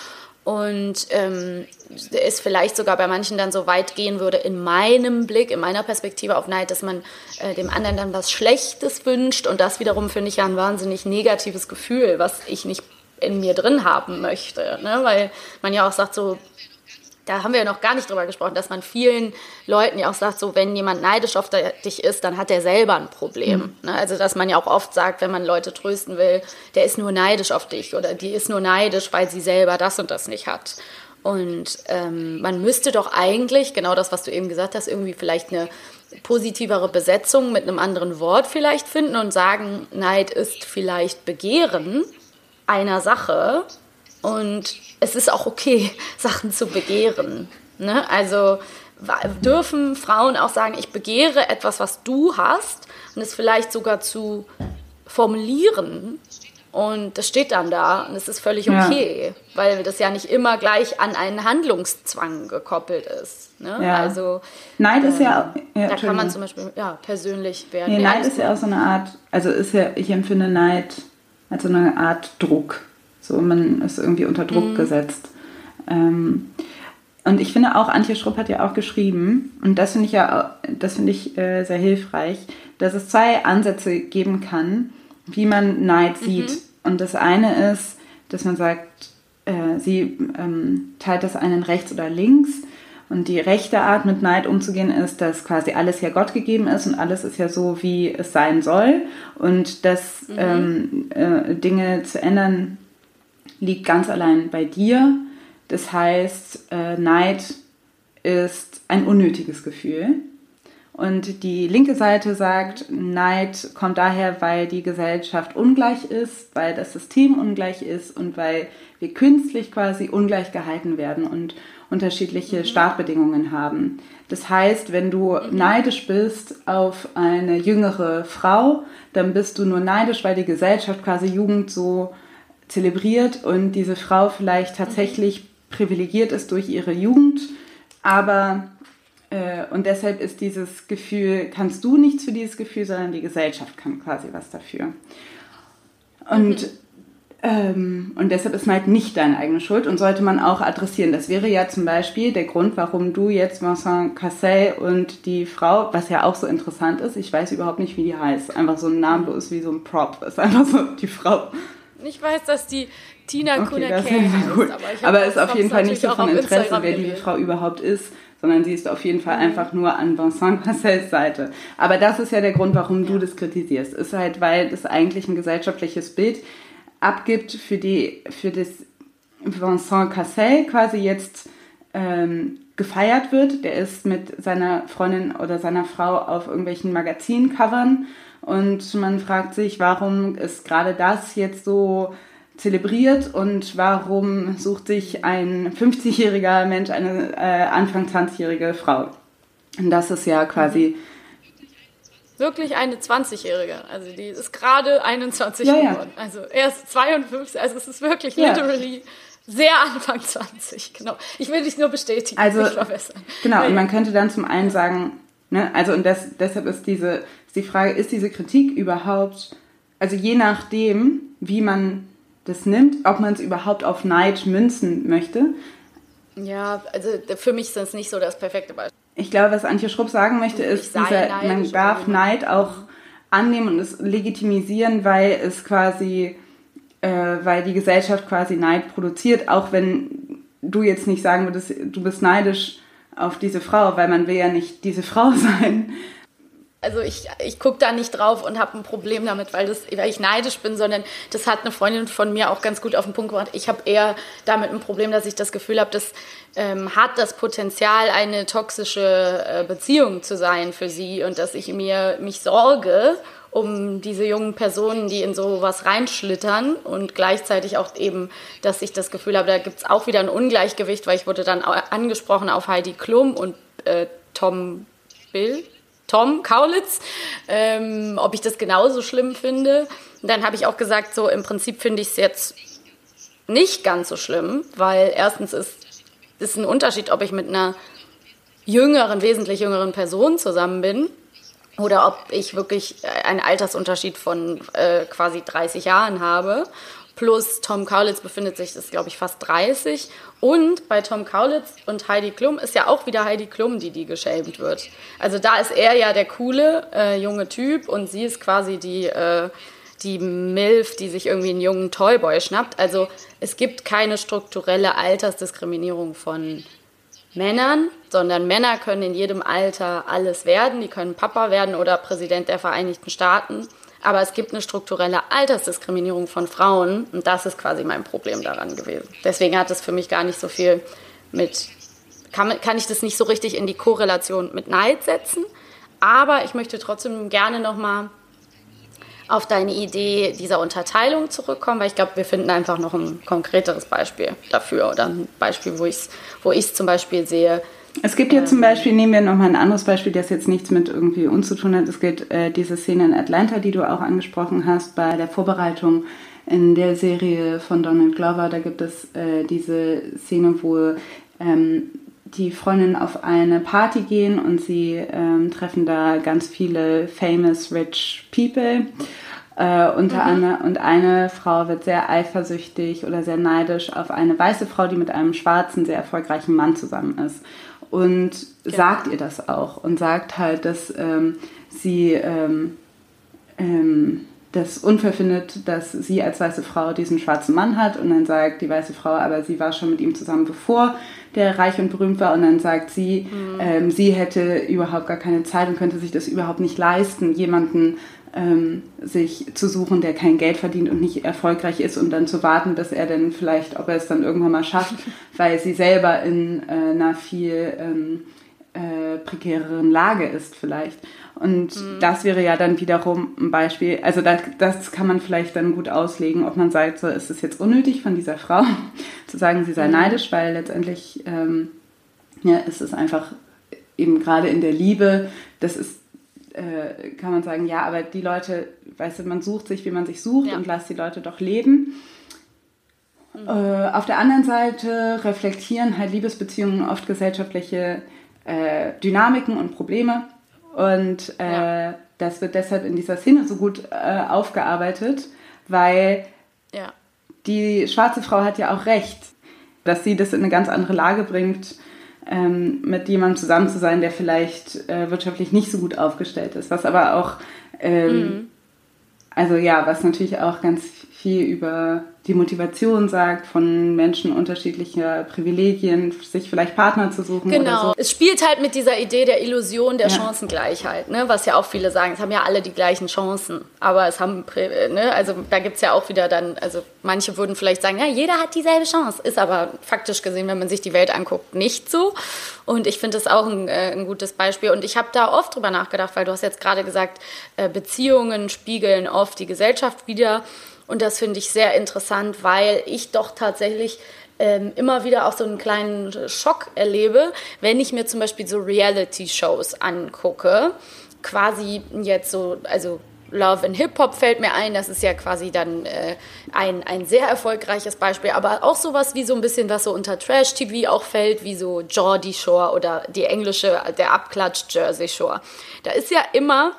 und ähm, es vielleicht sogar bei manchen dann so weit gehen würde, in meinem Blick, in meiner Perspektive auf Neid, dass man äh, dem anderen dann was Schlechtes wünscht. Und das wiederum finde ich ja ein wahnsinnig negatives Gefühl, was ich nicht in mir drin haben möchte. Ne? Weil man ja auch sagt, so da haben wir ja noch gar nicht drüber gesprochen, dass man vielen Leuten ja auch sagt, so wenn jemand neidisch auf dich ist, dann hat der selber ein Problem. Mhm. Also dass man ja auch oft sagt, wenn man Leute trösten will, der ist nur neidisch auf dich oder die ist nur neidisch, weil sie selber das und das nicht hat. Und ähm, man müsste doch eigentlich, genau das, was du eben gesagt hast, irgendwie vielleicht eine positivere Besetzung mit einem anderen Wort vielleicht finden und sagen, Neid ist vielleicht Begehren einer Sache und es ist auch okay, Sachen zu begehren. Ne? Also dürfen Frauen auch sagen, ich begehre etwas, was du hast und es vielleicht sogar zu formulieren. Und das steht dann da und es ist völlig okay, ja. weil das ja nicht immer gleich an einen Handlungszwang gekoppelt ist. Ne? Ja. Also Neid ist ja, ähm, ja da kann man zum Beispiel ja, persönlich werden. Nee, Neid ist ja auch so eine Art, also ist ja, ich empfinde Neid als so eine Art Druck. So, man ist irgendwie unter Druck Mhm. gesetzt. Ähm, und ich finde auch, Antje Schrupp hat ja auch geschrieben, und das finde ich ja, das finde ich äh, sehr hilfreich, dass es zwei Ansätze geben kann, wie man Neid sieht. Und das eine ist, dass man sagt, äh, sie ähm, teilt das einen rechts oder links. Und die rechte Art, mit Neid umzugehen, ist, dass quasi alles ja Gott gegeben ist und alles ist ja so, wie es sein soll. Und dass ähm, äh, Dinge zu ändern, liegt ganz allein bei dir. Das heißt, äh, Neid ist ein unnötiges Gefühl. Und die linke Seite sagt, Neid kommt daher, weil die Gesellschaft ungleich ist, weil das System ungleich ist und weil wir künstlich quasi ungleich gehalten werden und unterschiedliche Startbedingungen haben. Das heißt, wenn du neidisch bist auf eine jüngere Frau, dann bist du nur neidisch, weil die Gesellschaft quasi Jugend so zelebriert und diese Frau vielleicht tatsächlich privilegiert ist durch ihre Jugend, aber äh, und deshalb ist dieses Gefühl, kannst du nichts für dieses Gefühl, sondern die Gesellschaft kann quasi was dafür. Und, ähm, und deshalb ist Neid nicht deine eigene Schuld und sollte man auch adressieren. Das wäre ja zum Beispiel der Grund, warum du jetzt Vincent Cassel und die Frau, was ja auch so interessant ist, ich weiß überhaupt nicht, wie die heißt, einfach so ein namenlos wie so ein Prop, ist einfach so die Frau. Ich weiß, dass die Tina Okay, Kuna das ist gut. ich Aber ist auf jeden Fall nicht so von Interesse, Instagram wer diese. Frau überhaupt ist, sondern sie ist auf jeden Fall einfach nur an Vincent Cassels Seite. Aber das ist ja der Grund, warum du das kritisierst. Ist halt, weil das eigentlich ein gesellschaftliches Bild abgibt für, die, für das Vincent Cassel quasi jetzt ähm, gefeiert wird. Der ist mit seiner Freundin oder seiner Frau auf irgendwelchen Magazincovern und man fragt sich, warum ist gerade das jetzt so zelebriert und warum sucht sich ein 50-jähriger Mensch eine äh, Anfang 20-jährige Frau? Und das ist ja quasi, Wirklich eine 20-Jährige. Also die ist gerade 21 Ja, ja. geworden. Also erst 52. Also es ist wirklich Ja. literally sehr Anfang 20. Genau. Ich will dich nur bestätigen, Also, nicht verbessern. genau, Ja, und ja. man könnte dann zum einen sagen, ne, also und das, deshalb ist diese, ist die Frage, ist diese Kritik überhaupt, also je nachdem, wie man das nimmt, ob man es überhaupt auf Neid münzen möchte, Ja, also für mich ist das nicht so das perfekte Beispiel. Ich glaube, was Antje Schrupp sagen möchte, ist, dieser, man darf? Neid auch annehmen und es legitimisieren, weil es quasi, äh, weil die Gesellschaft quasi Neid produziert, auch wenn du jetzt nicht sagen würdest, du bist neidisch auf diese Frau, weil man will ja nicht diese Frau sein. Also ich, ich gucke da nicht drauf und habe ein Problem damit, weil, das, weil ich neidisch bin, sondern das hat eine Freundin von mir auch ganz gut auf den Punkt gebracht. Ich habe eher damit ein Problem, dass ich das Gefühl habe, das ähm, hat das Potenzial, eine toxische äh, Beziehung zu sein für sie und dass ich mir mich sorge um diese jungen Personen, die in sowas reinschlittern und gleichzeitig auch eben, dass ich das Gefühl habe, da gibt es auch wieder ein Ungleichgewicht, weil ich wurde dann angesprochen auf Heidi Klum und äh, Tom Bill, Tom Kaulitz, ähm, ob ich das genauso schlimm finde. Und dann habe ich auch gesagt, so im Prinzip finde ich es jetzt nicht ganz so schlimm, weil erstens ist ist ein Unterschied, ob ich mit einer jüngeren, wesentlich jüngeren Person zusammen bin oder ob ich wirklich einen Altersunterschied von äh, quasi 30 Jahren habe. Plus Tom Kaulitz befindet sich, das glaube ich fast 30. Und bei Tom Kaulitz und Heidi Klum ist ja auch wieder Heidi Klum, die die geschämt wird. Also da ist er ja der coole äh, junge Typ und sie ist quasi die, äh, die Milf, die sich irgendwie einen jungen Toyboy schnappt. Also es gibt keine strukturelle Altersdiskriminierung von Männern, sondern Männer können in jedem Alter alles werden. Die können Papa werden oder Präsident der Vereinigten Staaten. Aber es gibt eine strukturelle Altersdiskriminierung von Frauen und das ist quasi mein Problem daran gewesen. Deswegen hat es für mich gar nicht so viel mit, kann, kann ich das nicht so richtig in die Korrelation mit Neid setzen. Aber ich möchte trotzdem gerne nochmal auf deine Idee dieser Unterteilung zurückkommen, weil ich glaube, wir finden einfach noch ein konkreteres Beispiel dafür oder ein Beispiel, wo ich es wo zum Beispiel sehe. Es gibt ja zum Beispiel, nehmen wir nochmal ein anderes Beispiel, das jetzt nichts mit irgendwie uns zu tun hat. Es gibt äh, diese Szene in Atlanta, die du auch angesprochen hast, bei der Vorbereitung in der Serie von Donald Glover. Da gibt es äh, diese Szene, wo ähm, die Freundinnen auf eine Party gehen und sie ähm, treffen da ganz viele famous rich people. Äh, unter mhm. und eine Frau wird sehr eifersüchtig oder sehr neidisch auf eine weiße Frau, die mit einem schwarzen, sehr erfolgreichen Mann zusammen ist. Und genau. sagt ihr das auch und sagt halt, dass ähm, sie ähm, ähm, das unfair findet, dass sie als weiße Frau diesen schwarzen Mann hat und dann sagt die weiße Frau, aber sie war schon mit ihm zusammen, bevor der reich und berühmt war und dann sagt sie, mhm. ähm, sie hätte überhaupt gar keine Zeit und könnte sich das überhaupt nicht leisten, jemanden ähm, sich zu suchen, der kein Geld verdient und nicht erfolgreich ist und dann zu warten, bis er dann vielleicht, ob er es dann irgendwann mal schafft, weil sie selber in äh, einer viel ähm, äh, prekäreren Lage ist vielleicht. Und mhm. das wäre ja dann wiederum ein Beispiel, also das, das kann man vielleicht dann gut auslegen, ob man sagt, so ist es jetzt unnötig von dieser Frau zu sagen, sie sei mhm. neidisch, weil letztendlich ähm, ja, ist es einfach eben gerade in der Liebe, das ist, äh, kann man sagen, ja, aber die Leute, weißt du, man sucht sich, wie man sich sucht ja. und lasst die Leute doch leben. Mhm. Äh, auf der anderen Seite reflektieren halt Liebesbeziehungen oft gesellschaftliche äh, Dynamiken und Probleme. Und äh, ja. das wird deshalb in dieser Szene so gut äh, aufgearbeitet, weil ja. die schwarze Frau hat ja auch recht, dass sie das in eine ganz andere Lage bringt, ähm, mit jemandem zusammen zu sein, der vielleicht äh, wirtschaftlich nicht so gut aufgestellt ist. Was aber auch, ähm, mhm. also ja, was natürlich auch ganz viel über die Motivation sagt von Menschen unterschiedlicher Privilegien, sich vielleicht Partner zu suchen. Genau. So. Es spielt halt mit dieser Idee der Illusion der ja. Chancengleichheit, ne? was ja auch viele sagen, es haben ja alle die gleichen Chancen. Aber es haben, ne? also da gibt es ja auch wieder dann, also manche würden vielleicht sagen, ja, jeder hat dieselbe Chance. Ist aber faktisch gesehen, wenn man sich die Welt anguckt, nicht so. Und ich finde das auch ein, äh, ein, gutes Beispiel. Und ich habe da oft drüber nachgedacht, weil du hast jetzt gerade gesagt, äh, Beziehungen spiegeln oft die Gesellschaft wieder. Und das finde ich sehr interessant, weil ich doch tatsächlich ähm, immer wieder auch so einen kleinen Schock erlebe, wenn ich mir zum Beispiel so Reality-Shows angucke. Quasi jetzt so, also Love and Hip Hop fällt mir ein, das ist ja quasi dann äh, ein, ein sehr erfolgreiches Beispiel, aber auch sowas wie so ein bisschen, was so unter Trash TV auch fällt, wie so Geordie Shore oder die englische, der Abklatsch Jersey Shore. Da ist ja immer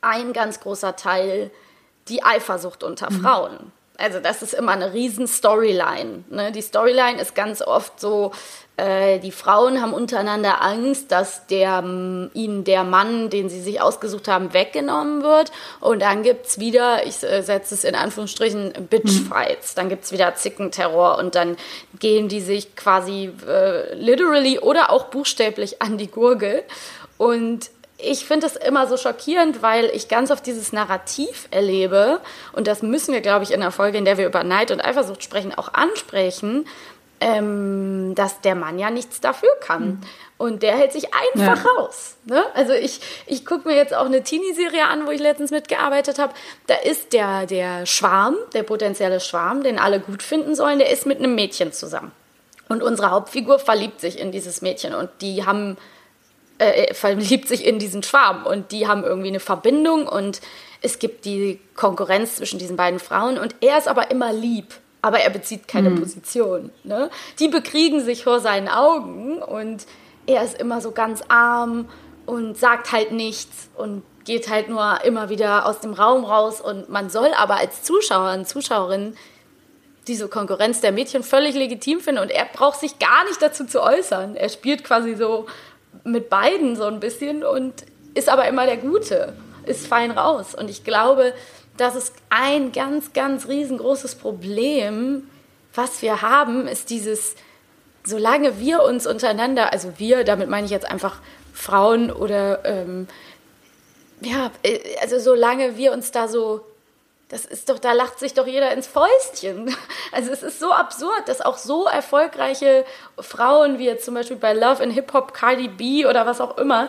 ein ganz großer Teil die Eifersucht unter mhm. Frauen. Also das ist immer eine riesen Storyline. Ne? Die Storyline ist ganz oft so, äh, die Frauen haben untereinander Angst, dass der, ihnen der Mann, den sie sich ausgesucht haben, weggenommen wird. Und dann gibt es wieder, ich äh, setze es in Anführungsstrichen, Bitchfights. Dann gibt es wieder Zickenterror und dann gehen die sich quasi äh, literally oder auch buchstäblich an die Gurgel. Und ich finde es immer so schockierend, weil ich ganz oft dieses Narrativ erlebe und das müssen wir, glaube ich, in der Folge, in der wir über Neid und Eifersucht sprechen, auch ansprechen, ähm, dass der Mann ja nichts dafür kann. Mhm. Und der hält sich einfach ja. raus. Ne? Also ich, ich gucke mir jetzt auch eine Teenie-Serie an, wo ich letztens mitgearbeitet habe. Da ist der, der Schwarm, der potenzielle Schwarm, den alle gut finden sollen, der ist mit einem Mädchen zusammen. Und unsere Hauptfigur verliebt sich in dieses Mädchen und die haben äh, verliebt sich in diesen Schwarm und die haben irgendwie eine Verbindung und es gibt die Konkurrenz zwischen diesen beiden Frauen und er ist aber immer lieb, aber er bezieht keine mhm. Position. Ne? Die bekriegen sich vor seinen Augen und er ist immer so ganz arm und sagt halt nichts und geht halt nur immer wieder aus dem Raum raus und man soll aber als Zuschauer und Zuschauerin diese Konkurrenz der Mädchen völlig legitim finden und er braucht sich gar nicht dazu zu äußern. Er spielt quasi so mit beiden so ein bisschen und ist aber immer der Gute, ist fein raus. Und ich glaube, das ist ein ganz, ganz riesengroßes Problem, was wir haben, ist dieses, solange wir uns untereinander, also wir, damit meine ich jetzt einfach Frauen oder ähm, ja, äh, also solange wir uns da so das ist doch, da lacht sich doch jeder ins Fäustchen. Also es ist so absurd, dass auch so erfolgreiche Frauen wie jetzt zum Beispiel bei Love in Hip Hop, Cardi B oder was auch immer,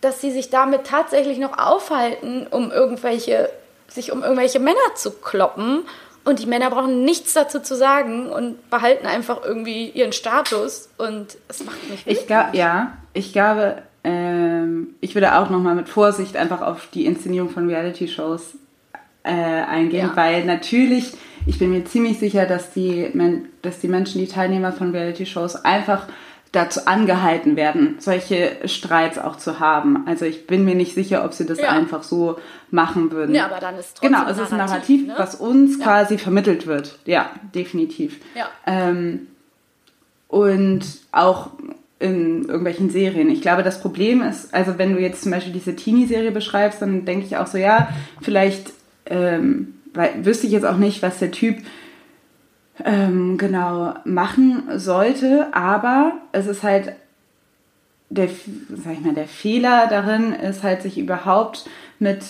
dass sie sich damit tatsächlich noch aufhalten, um irgendwelche, sich um irgendwelche Männer zu kloppen. Und die Männer brauchen nichts dazu zu sagen und behalten einfach irgendwie ihren Status. Und es macht mich Ich glaube, ja, ich glaube, ähm, ich würde auch nochmal mit Vorsicht einfach auf die Inszenierung von Reality-Shows äh, eingehen, ja. weil natürlich, ich bin mir ziemlich sicher, dass die, dass die Menschen, die Teilnehmer von Reality-Shows einfach dazu angehalten werden, solche Streits auch zu haben. Also ich bin mir nicht sicher, ob sie das Ja. einfach so machen würden. Ja, aber dann ist trotzdem Genau, es ist ein Narrativ, Narrativ, ne? was uns Ja. quasi vermittelt wird. Ja, definitiv. Ja. Ähm, und auch in irgendwelchen Serien. Ich glaube, das Problem ist, also wenn du jetzt zum Beispiel diese Teenie-Serie beschreibst, dann denke ich auch so, ja, vielleicht ähm, weil, wüsste ich jetzt auch nicht, was der Typ ähm, genau machen sollte, aber es ist halt der, sag ich mal, der Fehler darin ist halt, sich überhaupt mit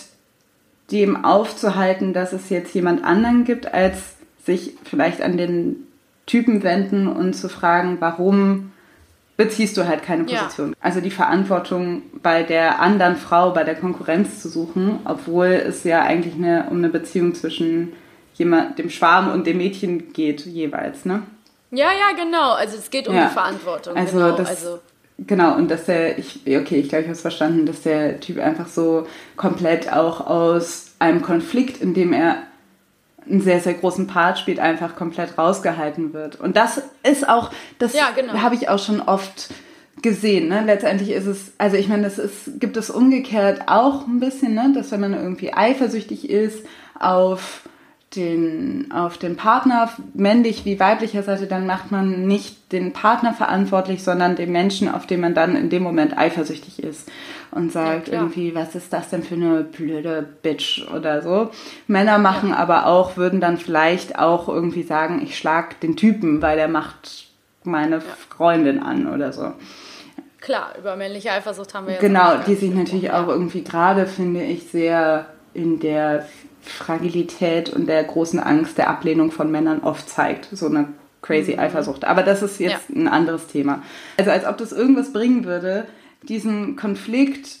dem aufzuhalten, dass es jetzt jemand anderen gibt, als sich vielleicht an den Typen wenden und zu fragen, warum beziehst du halt keine Ja. Position. Also die Verantwortung bei der anderen Frau, bei der Konkurrenz zu suchen, obwohl es ja eigentlich eine, um eine Beziehung zwischen jemand, dem Schwarm und dem Mädchen geht jeweils, ne? Ja, ja, genau. Also es geht um Ja. die Verantwortung. Also genau. das, also genau, und dass der, ich, okay, ich glaube, ich habe es verstanden, dass der Typ einfach so komplett auch aus einem Konflikt, in dem er einen sehr, sehr großen Part spielt, einfach komplett rausgehalten wird. Und das ist auch, das Ja, genau. habe ich auch schon oft gesehen. Ne? Letztendlich ist es, also ich meine, das ist, gibt es umgekehrt auch ein bisschen, ne? dass wenn man irgendwie eifersüchtig ist auf den, auf den Partner, männlich wie weiblicher Seite, dann macht man nicht den Partner verantwortlich, sondern den Menschen, auf den man dann in dem Moment eifersüchtig ist und sagt klar. irgendwie, was ist das denn für eine blöde Bitch oder so. Männer machen aber auch, würden dann vielleicht auch irgendwie sagen, ich schlag den Typen, weil der macht meine Freundin an oder so. klar, über männliche Eifersucht haben wir jetzt Genau, die sich natürlich ja. auch irgendwie gerade, finde ich, sehr in der Fragilität und der großen Angst der Ablehnung von Männern oft zeigt. So eine crazy Eifersucht. Aber das ist jetzt Mhm. Ja. ein anderes Thema. Also als ob das irgendwas bringen würde, diesen Konflikt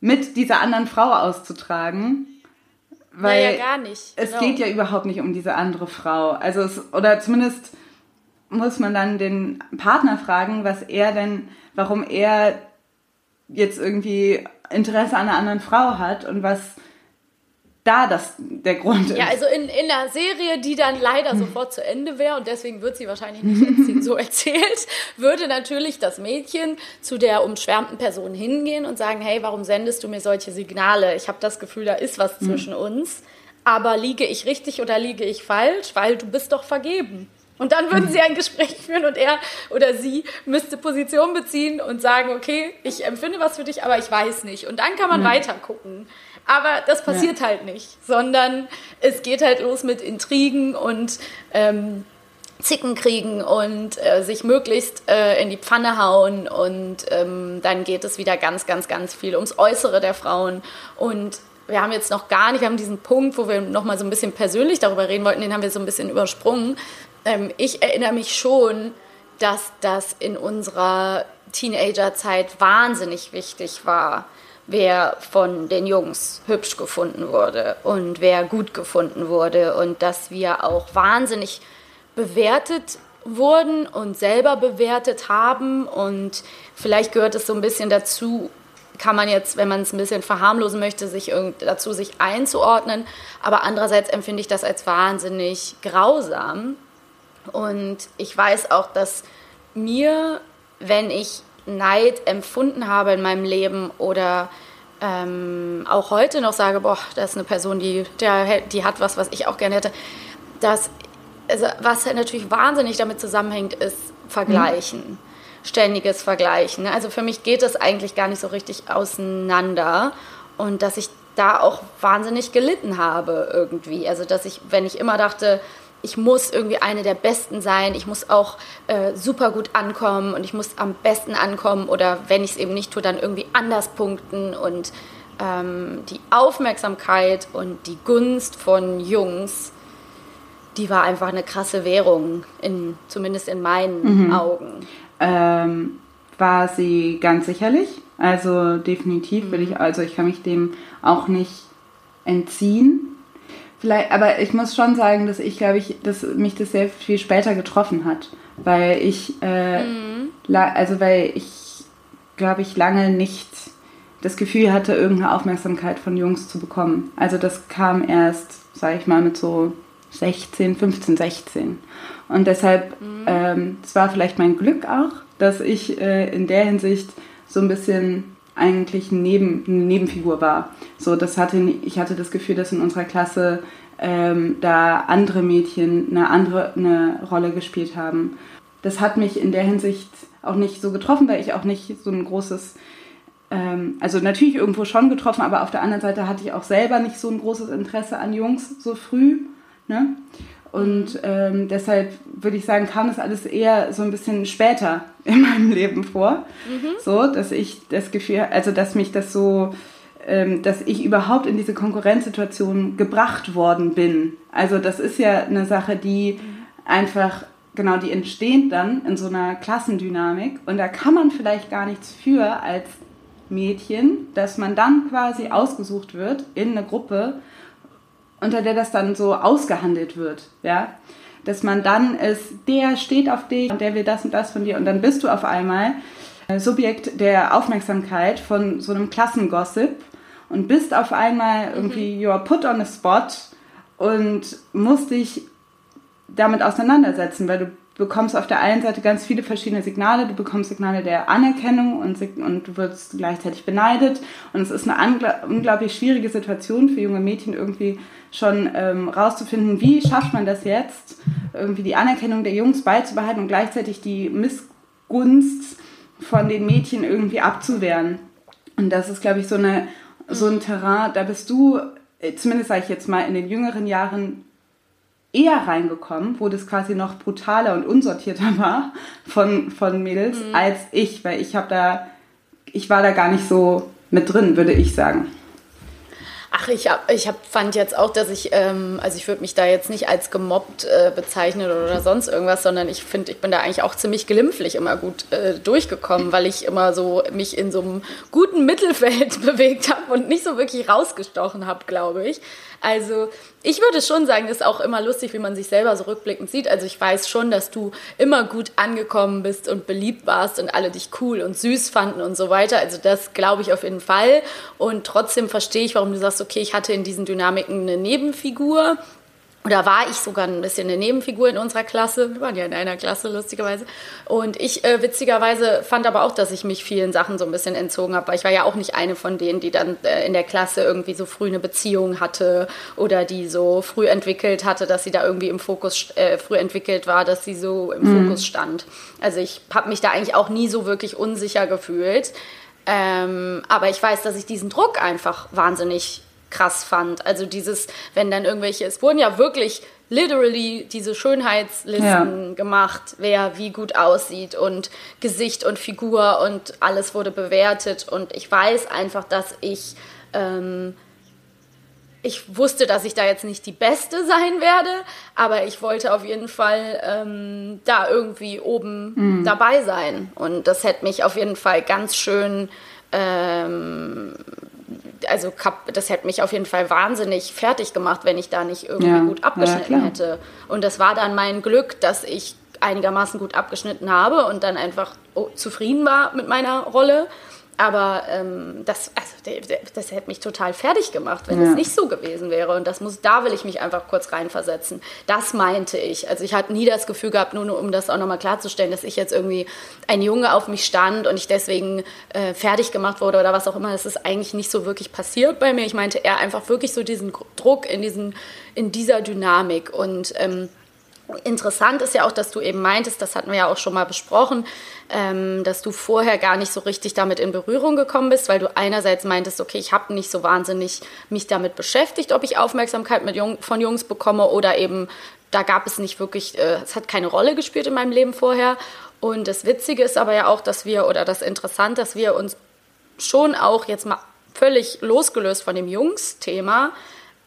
mit dieser anderen Frau auszutragen. Weil naja, gar nicht. es genau. geht ja überhaupt nicht um diese andere Frau. Also es, oder zumindest muss man dann den Partner fragen, was er denn, warum er jetzt irgendwie Interesse an einer anderen Frau hat und was da das der Grund ist. Ja, also in, in einer Serie, die dann leider sofort zu Ende wäre und deswegen wird sie wahrscheinlich nicht so erzählt, würde natürlich das Mädchen zu der umschwärmten Person hingehen und sagen, hey, warum sendest du mir solche Signale? Ich habe das Gefühl, da ist was zwischen uns, aber liege ich richtig oder liege ich falsch? Weil du bist doch vergeben. Und dann würden sie ein Gespräch führen und er oder sie müsste Position beziehen und sagen, okay, ich empfinde was für dich, aber ich weiß nicht. Und dann kann man weiter gucken. Aber das passiert halt nicht, sondern es geht halt los mit Intrigen und ähm, Zickenkriegen und äh, sich möglichst äh, in die Pfanne hauen und ähm, dann geht es wieder ganz, ganz, ganz viel ums Äußere der Frauen. Und wir haben jetzt noch gar nicht, wir haben diesen Punkt, wo wir noch mal so ein bisschen persönlich darüber reden wollten, den haben wir so ein bisschen übersprungen. Ähm, ich erinnere mich schon, dass das in unserer Teenagerzeit wahnsinnig wichtig war, wer von den Jungs hübsch gefunden wurde und wer gut gefunden wurde und dass wir auch wahnsinnig bewertet wurden und selber bewertet haben. Und vielleicht gehört es so ein bisschen dazu, kann man jetzt, wenn man es ein bisschen verharmlosen möchte, sich dazu sich einzuordnen, aber andererseits empfinde ich das als wahnsinnig grausam. Und ich weiß auch, dass mir, wenn ich Neid empfunden habe in meinem Leben oder ähm, auch heute noch sage, boah, das ist eine Person, die, der, die hat was, was ich auch gerne hätte, dass, also, was halt natürlich wahnsinnig damit zusammenhängt, ist Vergleichen. Ständiges Vergleichen. ne? Also für mich geht das eigentlich gar nicht so richtig auseinander und dass ich da auch wahnsinnig gelitten habe irgendwie. Also dass ich, wenn ich immer dachte, ich muss irgendwie eine der Besten sein, ich muss auch äh, super gut ankommen und ich muss am besten ankommen oder wenn ich es eben nicht tue, dann irgendwie anders punkten und ähm, die Aufmerksamkeit und die Gunst von Jungs, die war einfach eine krasse Währung, in, zumindest in meinen Augen. Ähm, war sie ganz sicherlich. Also definitiv will ich, also ich kann mich dem auch nicht entziehen. Vielleicht, aber ich muss schon sagen, dass ich glaube ich, dass mich das sehr viel später getroffen hat, weil ich, äh, la- also weil ich glaube ich lange nicht das Gefühl hatte, irgendeine Aufmerksamkeit von Jungs zu bekommen. Also das kam erst, sage ich mal, mit so 16, 15, 16. Und deshalb, mhm. ähm, es war vielleicht mein Glück auch, dass ich äh, in der Hinsicht so ein bisschen eigentlich neben, eine Nebenfigur war. So, das hatte, ich hatte das Gefühl, dass in unserer Klasse ähm, da andere Mädchen eine andere eine Rolle gespielt haben. Das hat mich in der Hinsicht auch nicht so getroffen, weil ich auch nicht so ein großes, ähm, also natürlich irgendwo schon getroffen, aber auf der anderen Seite hatte ich auch selber nicht so ein großes Interesse an Jungs so früh. Ne? Und ähm, deshalb würde ich sagen, kam das alles eher so ein bisschen später in meinem Leben vor. Mhm. So, dass ich das Gefühl, also dass mich das so, ähm, dass ich überhaupt in diese Konkurrenzsituation gebracht worden bin. Also das ist ja eine Sache, die einfach, genau, die entsteht dann in so einer Klassendynamik. Und da kann man vielleicht gar nichts für als Mädchen, dass man dann quasi ausgesucht wird in eine Gruppe, unter der das dann so ausgehandelt wird, ja. Dass man dann ist, der steht auf dich und der will das und das von dir und dann bist du auf einmal äh, Subjekt der Aufmerksamkeit von so einem Klassengossip und bist auf einmal irgendwie, mhm. you're put on a spot und musst dich damit auseinandersetzen, weil du bekommst auf der einen Seite ganz viele verschiedene Signale. Du bekommst Signale der Anerkennung und, und du wirst gleichzeitig beneidet. Und es ist eine unglaublich schwierige Situation für junge Mädchen irgendwie schon ähm, rauszufinden, wie schafft man das jetzt, irgendwie die Anerkennung der Jungs beizubehalten und gleichzeitig die Missgunst von den Mädchen irgendwie abzuwehren. Und das ist, glaube ich, so, eine, so ein Terrain, da bist du, äh, zumindest sage ich jetzt mal, in den jüngeren Jahren eher reingekommen, wo das quasi noch brutaler und unsortierter war von, von Mädels mhm. als ich, weil ich habe da, ich war da gar nicht so mit drin, würde ich sagen. Ach, ich, hab, ich hab, fand jetzt auch, dass ich, ähm, also ich würde mich da jetzt nicht als gemobbt äh, bezeichnen oder sonst irgendwas, sondern ich finde, ich bin da eigentlich auch ziemlich glimpflich immer gut äh, durchgekommen, weil ich immer so mich in so einem guten Mittelfeld bewegt habe und nicht so wirklich rausgestochen habe, glaube ich. Also ich würde schon sagen, ist auch immer lustig, wie man sich selber so rückblickend sieht. Also ich weiß schon, dass du immer gut angekommen bist und beliebt warst und alle dich cool und süß fanden und so weiter. Also das glaube ich auf jeden Fall. Und trotzdem verstehe ich, warum du sagst, okay, ich hatte in diesen Dynamiken eine Nebenfigur oder war ich sogar ein bisschen eine Nebenfigur in unserer Klasse. Wir waren ja in einer Klasse, lustigerweise. Und ich äh, witzigerweise fand aber auch, dass ich mich vielen Sachen so ein bisschen entzogen habe, weil ich war ja auch nicht eine von denen, die dann äh, in der Klasse irgendwie so früh eine Beziehung hatte oder die so früh entwickelt hatte, dass sie da irgendwie im Fokus, äh, früh entwickelt war, dass sie so im mhm. Fokus stand. Also ich habe mich da eigentlich auch nie so wirklich unsicher gefühlt. Ähm, aber ich weiß, dass ich diesen Druck einfach wahnsinnig krass fand. Also dieses, wenn dann irgendwelche, es wurden ja wirklich literally diese Schönheitslisten ja. gemacht, wer wie gut aussieht und Gesicht und Figur und alles wurde bewertet und ich weiß einfach, dass ich ähm, ich wusste, dass ich da jetzt nicht die Beste sein werde, aber ich wollte auf jeden Fall ähm, da irgendwie oben mhm. dabei sein. Und das hätte mich auf jeden Fall ganz schön ähm, also das hätte mich auf jeden Fall wahnsinnig fertig gemacht, wenn ich da nicht irgendwie ja, gut abgeschnitten ja, hätte. Und das war dann mein Glück, dass ich einigermaßen gut abgeschnitten habe und dann einfach oh, zufrieden war mit meiner Rolle. Aber ähm, das, also, das hätte mich total fertig gemacht, wenn ja. es nicht so gewesen wäre. Und das muss, da will ich mich einfach kurz reinversetzen. Das meinte ich. Also ich hatte nie das Gefühl gehabt, nur um das auch nochmal klarzustellen, dass ich jetzt irgendwie ein Junge auf mich stand und ich deswegen äh, fertig gemacht wurde oder was auch immer. Das ist eigentlich nicht so wirklich passiert bei mir. Ich meinte eher einfach wirklich so diesen Druck in, diesen, in dieser Dynamik. Und ähm, Interessant ist ja auch, dass du eben meintest, das hatten wir ja auch schon mal besprochen, ähm, dass du vorher gar nicht so richtig damit in Berührung gekommen bist, weil du einerseits meintest, okay, ich habe nicht so wahnsinnig mich damit beschäftigt, ob ich Aufmerksamkeit mit Jung, von Jungs bekomme oder eben, da gab es nicht wirklich, äh, es hat keine Rolle gespielt in meinem Leben vorher. Und das Witzige ist aber ja auch, dass wir, oder das Interessante, dass wir uns schon auch jetzt mal völlig losgelöst von dem Jungs-Thema,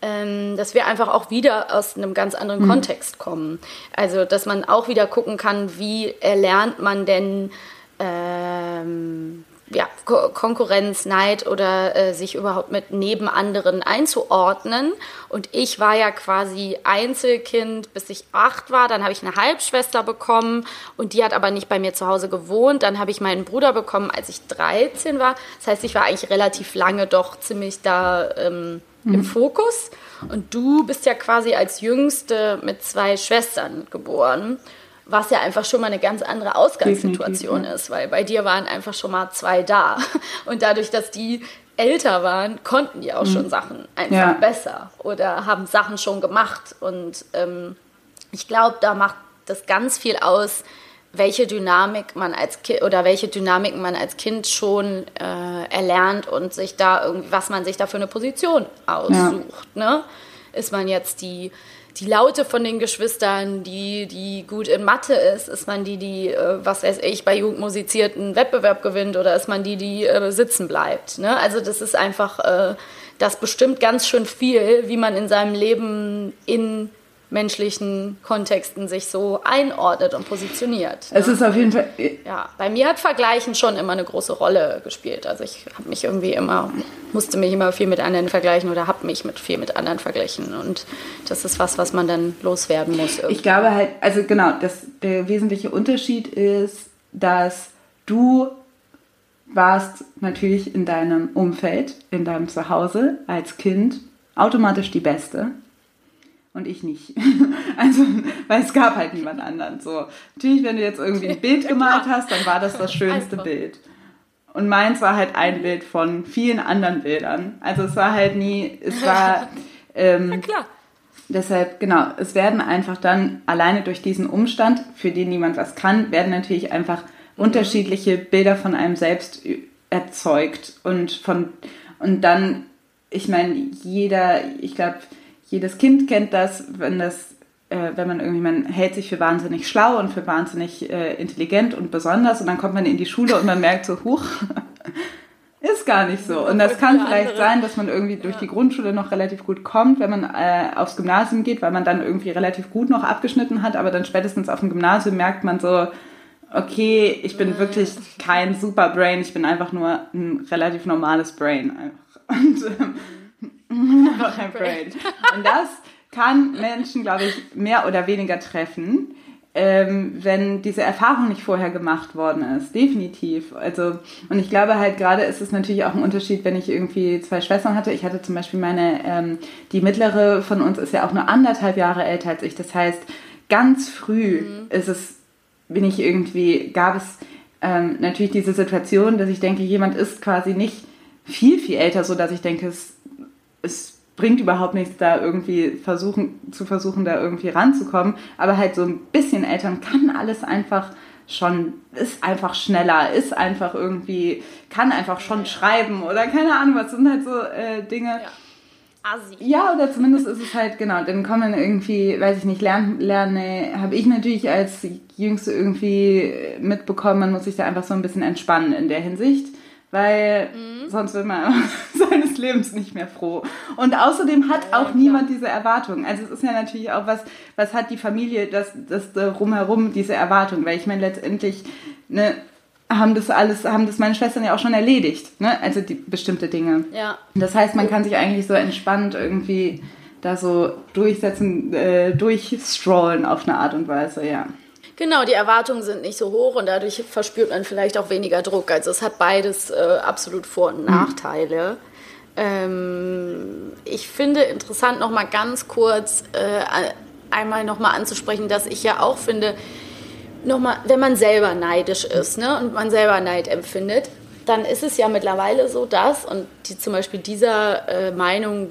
dass wir einfach auch wieder aus einem ganz anderen mhm. Kontext kommen. Also, dass man auch wieder gucken kann, wie erlernt man denn ähm, ja, Ko Konkurrenz, Neid oder äh, sich überhaupt mit neben anderen einzuordnen. Und ich war ja quasi Einzelkind, bis ich acht war. Dann habe ich eine Halbschwester bekommen und die hat aber nicht bei mir zu Hause gewohnt. Dann habe ich meinen Bruder bekommen, als ich 13 war. Das heißt, ich war eigentlich relativ lange doch ziemlich da. Ähm, mhm. im Fokus. Und du bist ja quasi als Jüngste mit zwei Schwestern geboren, was ja einfach schon mal eine ganz andere Ausgangssituation ist, weil bei dir waren einfach schon mal zwei da. Und dadurch, dass die älter waren, konnten die auch mhm. schon Sachen einfach ja. besser oder haben Sachen schon gemacht. Und ähm, ich glaube, da macht das ganz viel aus, welche Dynamik man als Kind oder welche Dynamiken man als Kind schon äh, erlernt und sich da irgendwie, was man sich da für eine Position aussucht. Ja. Ne? Ist man jetzt die, die Laute von den Geschwistern, die, die gut in Mathe ist? Ist man die, die, äh, was weiß ich, bei Jugendmusiziert einen Wettbewerb gewinnt oder ist man die, die äh, sitzen bleibt? Ne? Also das ist einfach, äh, das bestimmt ganz schön viel, wie man in seinem Leben in menschlichen Kontexten sich so einordnet und positioniert. Es ne? ist auf jeden Fall. Ja, bei mir hat Vergleichen schon immer eine große Rolle gespielt. Also ich habe mich irgendwie immer, musste mich immer viel mit anderen vergleichen oder habe mich mit viel mit anderen verglichen. Und das ist was, was man dann loswerden muss. Irgendwie. Ich glaube halt, also genau, das, der wesentliche Unterschied ist, dass du warst natürlich in deinem Umfeld, in deinem Zuhause als Kind automatisch die Beste und ich nicht. Also, weil es gab halt niemand anderen. So, natürlich, wenn du jetzt irgendwie ein Bild gemalt hast, dann war das das schönste Bild. Und meins war halt ein Bild von vielen anderen Bildern. Also es war halt nie, es war. Ähm, ja, klar. Deshalb, genau, es werden einfach dann alleine durch diesen Umstand, für den niemand was kann, werden natürlich einfach mhm. unterschiedliche Bilder von einem selbst erzeugt. Und von, und dann, ich meine, jeder, ich glaube, jedes Kind kennt das, wenn das, äh, wenn man irgendwie, man hält sich für wahnsinnig schlau und für wahnsinnig äh, intelligent und besonders und dann kommt man in die Schule und man merkt so, huch, ist gar nicht so. Und das kann vielleicht sein, dass man irgendwie durch die Grundschule noch relativ gut kommt, wenn man äh, aufs Gymnasium geht, weil man dann irgendwie relativ gut noch abgeschnitten hat, aber dann spätestens auf dem Gymnasium merkt man so, okay, ich bin wirklich kein Superbrain, ich bin einfach nur ein relativ normales Brain. Und ähm, Einfach ein Brain. Und das kann Menschen, glaube ich, mehr oder weniger treffen, ähm, wenn diese Erfahrung nicht vorher gemacht worden ist. Definitiv. Also, und ich glaube halt gerade ist es natürlich auch ein Unterschied, wenn ich irgendwie zwei Schwestern hatte. Ich hatte zum Beispiel meine, ähm, die mittlere von uns ist ja auch nur anderthalb Jahre älter als ich. Das heißt, ganz früh mhm. ist es, bin ich irgendwie, gab es ähm, natürlich diese Situation, dass ich denke, jemand ist quasi nicht viel, viel älter, so dass ich denke, es es bringt überhaupt nichts, da irgendwie versuchen, zu versuchen, da irgendwie ranzukommen. Aber halt so ein bisschen Eltern kann alles einfach schon, ist einfach schneller, ist einfach irgendwie, kann einfach schon schreiben oder keine Ahnung, was sind halt so äh, Dinge. Ja. Assi. Ja, oder zumindest ist es halt, genau, dann kommen irgendwie, weiß ich nicht, lernen, lerne, habe ich natürlich als Jüngste irgendwie mitbekommen, man muss sich da einfach so ein bisschen entspannen in der Hinsicht weil mhm. sonst wird man seines Lebens nicht mehr froh. Und außerdem hat ja, auch klar. niemand diese Erwartung. Also es ist ja natürlich auch was, was hat die Familie, das, das drumherum, diese Erwartung, weil ich meine letztendlich, ne, haben das alles, haben das meine Schwestern ja auch schon erledigt, ne? Also die bestimmte Dinge. Ja. Das heißt, man kann sich eigentlich so entspannt irgendwie da so durchsetzen, äh, durchstrollen auf eine Art und Weise, ja. Genau, die Erwartungen sind nicht so hoch und dadurch verspürt man vielleicht auch weniger Druck. Also es hat beides äh, absolut Vor- und mhm. Nachteile. Mhm. Ähm, ich finde interessant noch mal ganz kurz äh, einmal noch mal anzusprechen, dass ich ja auch finde, noch mal, wenn man selber neidisch ist ne, und man selber Neid empfindet, dann ist es ja mittlerweile so, dass, und die, zum Beispiel dieser äh, Meinung,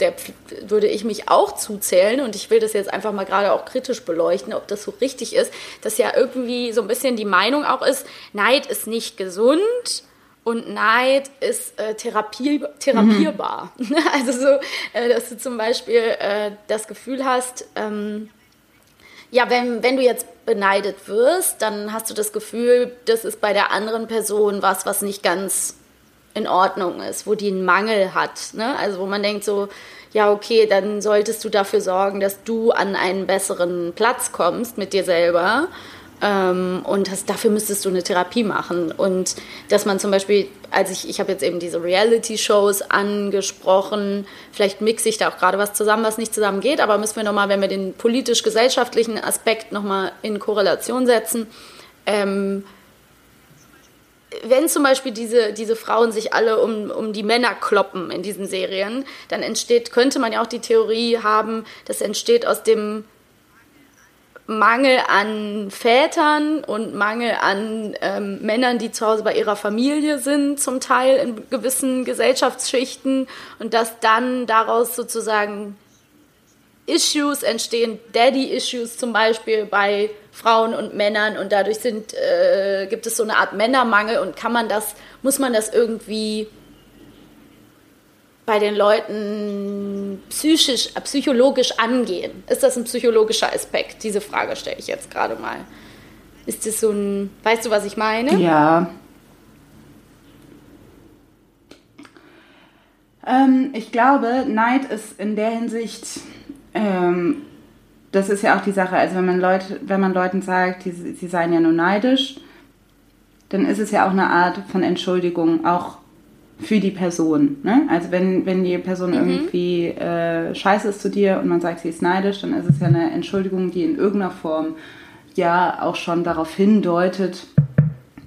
der würde ich mich auch zuzählen, und ich will das jetzt einfach mal gerade auch kritisch beleuchten, ob das so richtig ist, dass ja irgendwie so ein bisschen die Meinung auch ist, Neid ist nicht gesund und Neid ist äh, therapie, therapierbar. Mhm. Also so, äh, dass du zum Beispiel äh, das Gefühl hast, ähm, ja, wenn, wenn du jetzt beneidet wirst, dann hast du das Gefühl, das ist bei der anderen Person was, was nicht ganz in Ordnung ist, wo die einen Mangel hat. Ne? Also wo man denkt so, ja, okay, dann solltest du dafür sorgen, dass du an einen besseren Platz kommst mit dir selber. Ähm, und das, dafür müsstest du eine Therapie machen. Und dass man zum Beispiel, als ich, ich habe jetzt eben diese Reality-Shows angesprochen, vielleicht mixe ich da auch gerade was zusammen, was nicht zusammen geht, aber müssen wir nochmal, wenn wir den politisch-gesellschaftlichen Aspekt nochmal in Korrelation setzen, ähm, wenn zum Beispiel diese, diese Frauen sich alle um, um die Männer kloppen in diesen Serien, dann entsteht, könnte man ja auch die Theorie haben, das entsteht aus dem Mangel an Vätern und Mangel an ähm, Männern, die zu Hause bei ihrer Familie sind, zum Teil in gewissen Gesellschaftsschichten. Und dass dann daraus sozusagen Issues entstehen, Daddy-Issues zum Beispiel bei Frauen und Männern. Und dadurch sind, äh, gibt es so eine Art Männermangel. Und kann man das, muss man das irgendwie bei den Leuten psychisch, psychologisch angehen? Ist das ein psychologischer Aspekt? Diese Frage stelle ich jetzt gerade mal. Ist das so ein, weißt du, was ich meine? Ja. Ähm, ich glaube, Neid ist in der Hinsicht, ähm, das ist ja auch die Sache, also wenn man, Leute, wenn man Leuten sagt, die, sie seien ja nur neidisch, dann ist es ja auch eine Art von Entschuldigung, auch für die Person. Ne? Also wenn, wenn die Person mhm. irgendwie äh, scheiße ist zu dir und man sagt, sie ist neidisch, dann ist es ja eine Entschuldigung, die in irgendeiner Form ja auch schon darauf hindeutet,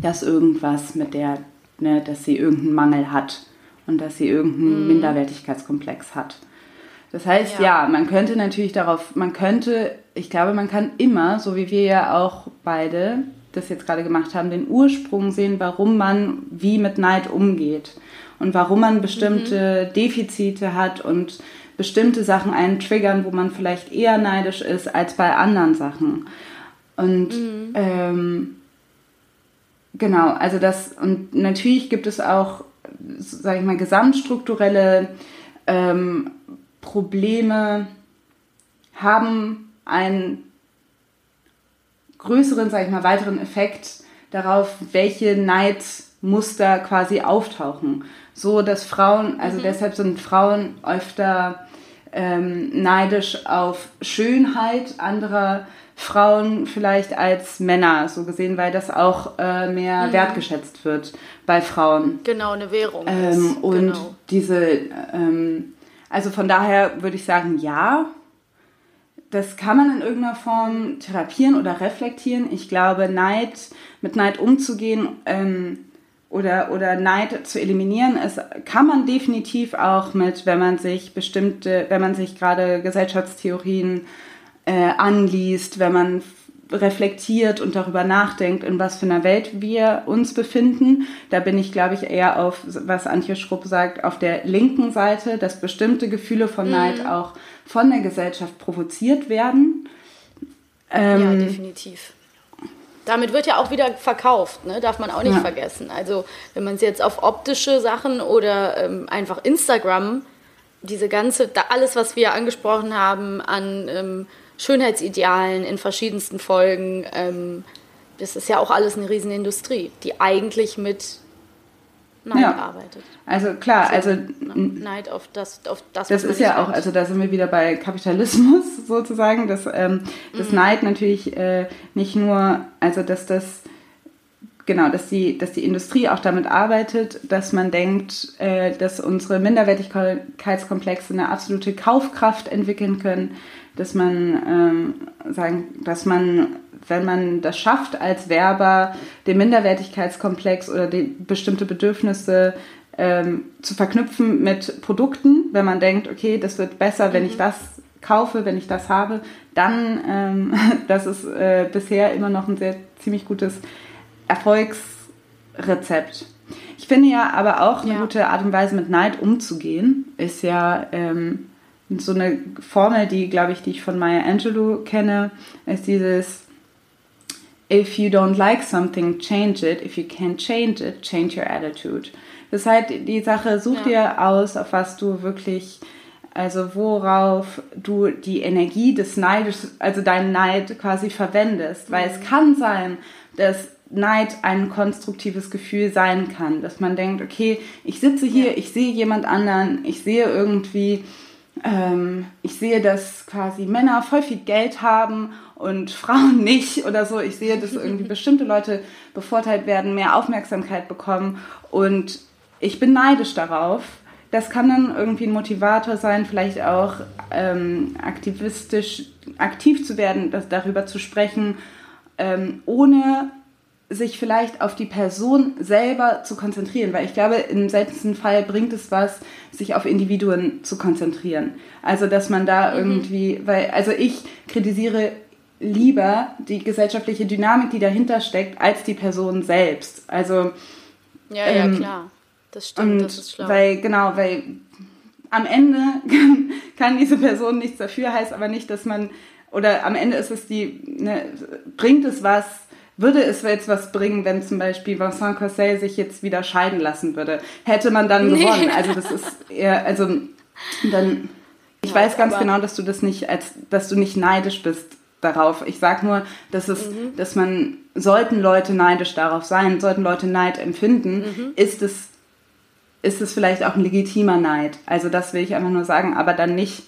dass irgendwas mit der, ne, dass sie irgendeinen Mangel hat und dass sie irgendeinen mhm. Minderwertigkeitskomplex hat. Das heißt, ja. ja, man könnte natürlich darauf, man könnte, ich glaube, man kann immer, so wie wir ja auch beide das jetzt gerade gemacht haben, den Ursprung sehen, warum man wie mit Neid umgeht und warum man bestimmte mhm. Defizite hat und bestimmte Sachen einen triggern, wo man vielleicht eher neidisch ist als bei anderen Sachen. Und mhm. ähm, genau, also das, und natürlich gibt es auch, sage ich mal, gesamtstrukturelle ähm, Probleme, haben einen größeren, sage ich mal, weiteren Effekt darauf, welche Neidmuster quasi auftauchen. So dass Frauen, also mhm. deshalb sind Frauen öfter ähm, neidisch auf Schönheit anderer Frauen vielleicht als Männer, so gesehen, weil das auch äh, mehr mhm. wertgeschätzt wird bei Frauen. Genau, eine Währung. Ähm, und genau. diese, ähm, also von daher würde ich sagen, ja, das kann man in irgendeiner Form therapieren oder reflektieren. Ich glaube, Neid, mit Neid umzugehen ähm, oder, oder Neid zu eliminieren, ist, kann man definitiv auch mit, wenn man sich bestimmte, wenn man sich gerade Gesellschaftstheorien äh, anliest, wenn man reflektiert und darüber nachdenkt, in was für einer Welt wir uns befinden. Da bin ich, glaube ich, eher auf, was Antje Schrupp sagt, auf der linken Seite, dass bestimmte Gefühle von Neid mhm. auch von der Gesellschaft provoziert werden. Ähm, ja, definitiv. Damit wird ja auch wieder verkauft, ne? darf man auch nicht ja. vergessen. Also wenn man es jetzt auf optische Sachen oder ähm, einfach Instagram, diese ganze, alles, was wir angesprochen haben an ähm, Schönheitsidealen in verschiedensten Folgen. Ähm, das ist ja auch alles eine Riesenindustrie, die eigentlich mit Neid ja. arbeitet. Also klar, also, also Neid auf das, auf das. Das ist ja auch, also da sind wir wieder bei Kapitalismus sozusagen, dass ähm, das mhm. Neid natürlich äh, nicht nur, also dass das genau, dass die, dass die Industrie auch damit arbeitet, dass man denkt, äh, dass unsere Minderwertigkeitskomplexe eine absolute Kaufkraft entwickeln können, dass man ähm, sagen, dass man, wenn man das schafft, als Werber den Minderwertigkeitskomplex oder die bestimmte Bedürfnisse ähm, zu verknüpfen mit Produkten, wenn man denkt, okay, das wird besser, wenn ich mhm. das kaufe, wenn ich das habe, dann, ähm, das ist äh, bisher immer noch ein sehr ziemlich gutes Erfolgsrezept. Ich finde ja aber auch eine ja. gute Art und Weise, mit Neid umzugehen, ist ja ähm, so eine Formel, die, glaube ich, die ich von Maya Angelou kenne, ist dieses If you don't like something, change it. If you can't change it, change your attitude. Das heißt, die Sache, such ja. dir aus, auf was du wirklich, also worauf du die Energie des Neides, also deinen Neid quasi verwendest. Weil es mhm. kann sein, dass Neid ein konstruktives Gefühl sein kann, dass man denkt, okay, ich sitze hier, ja. ich sehe jemand anderen, ich sehe irgendwie, ähm, ich sehe, dass quasi Männer voll viel Geld haben und Frauen nicht oder so. Ich sehe, dass irgendwie bestimmte Leute bevorteilt werden, mehr Aufmerksamkeit bekommen und ich bin neidisch darauf. Das kann dann irgendwie ein Motivator sein, vielleicht auch ähm, aktivistisch aktiv zu werden, das, darüber zu sprechen, ähm, ohne sich vielleicht auf die Person selber zu konzentrieren, weil ich glaube, im seltensten Fall bringt es was, sich auf Individuen zu konzentrieren. Also, dass man da mhm. irgendwie, weil, also ich kritisiere lieber die gesellschaftliche Dynamik, die dahinter steckt, als die Person selbst. Also, ja, ähm, ja, klar. Das stimmt, das ist schlau. Weil, genau, weil am Ende kann, kann diese Person nichts dafür, heißt aber nicht, dass man, oder am Ende ist es die, ne, bringt es was, würde es jetzt was bringen, wenn zum Beispiel Vincent Cossel sich jetzt wieder scheiden lassen würde? Hätte man dann nee. gewonnen? Also das ist eher, also dann, ich ja, weiß ganz genau, dass du das nicht, als, dass du nicht neidisch bist darauf. Ich sag nur, dass es, mhm. dass man, sollten Leute neidisch darauf sein, sollten Leute Neid empfinden, mhm. ist es, ist es vielleicht auch ein legitimer Neid. Also das will ich einfach nur sagen, aber dann nicht.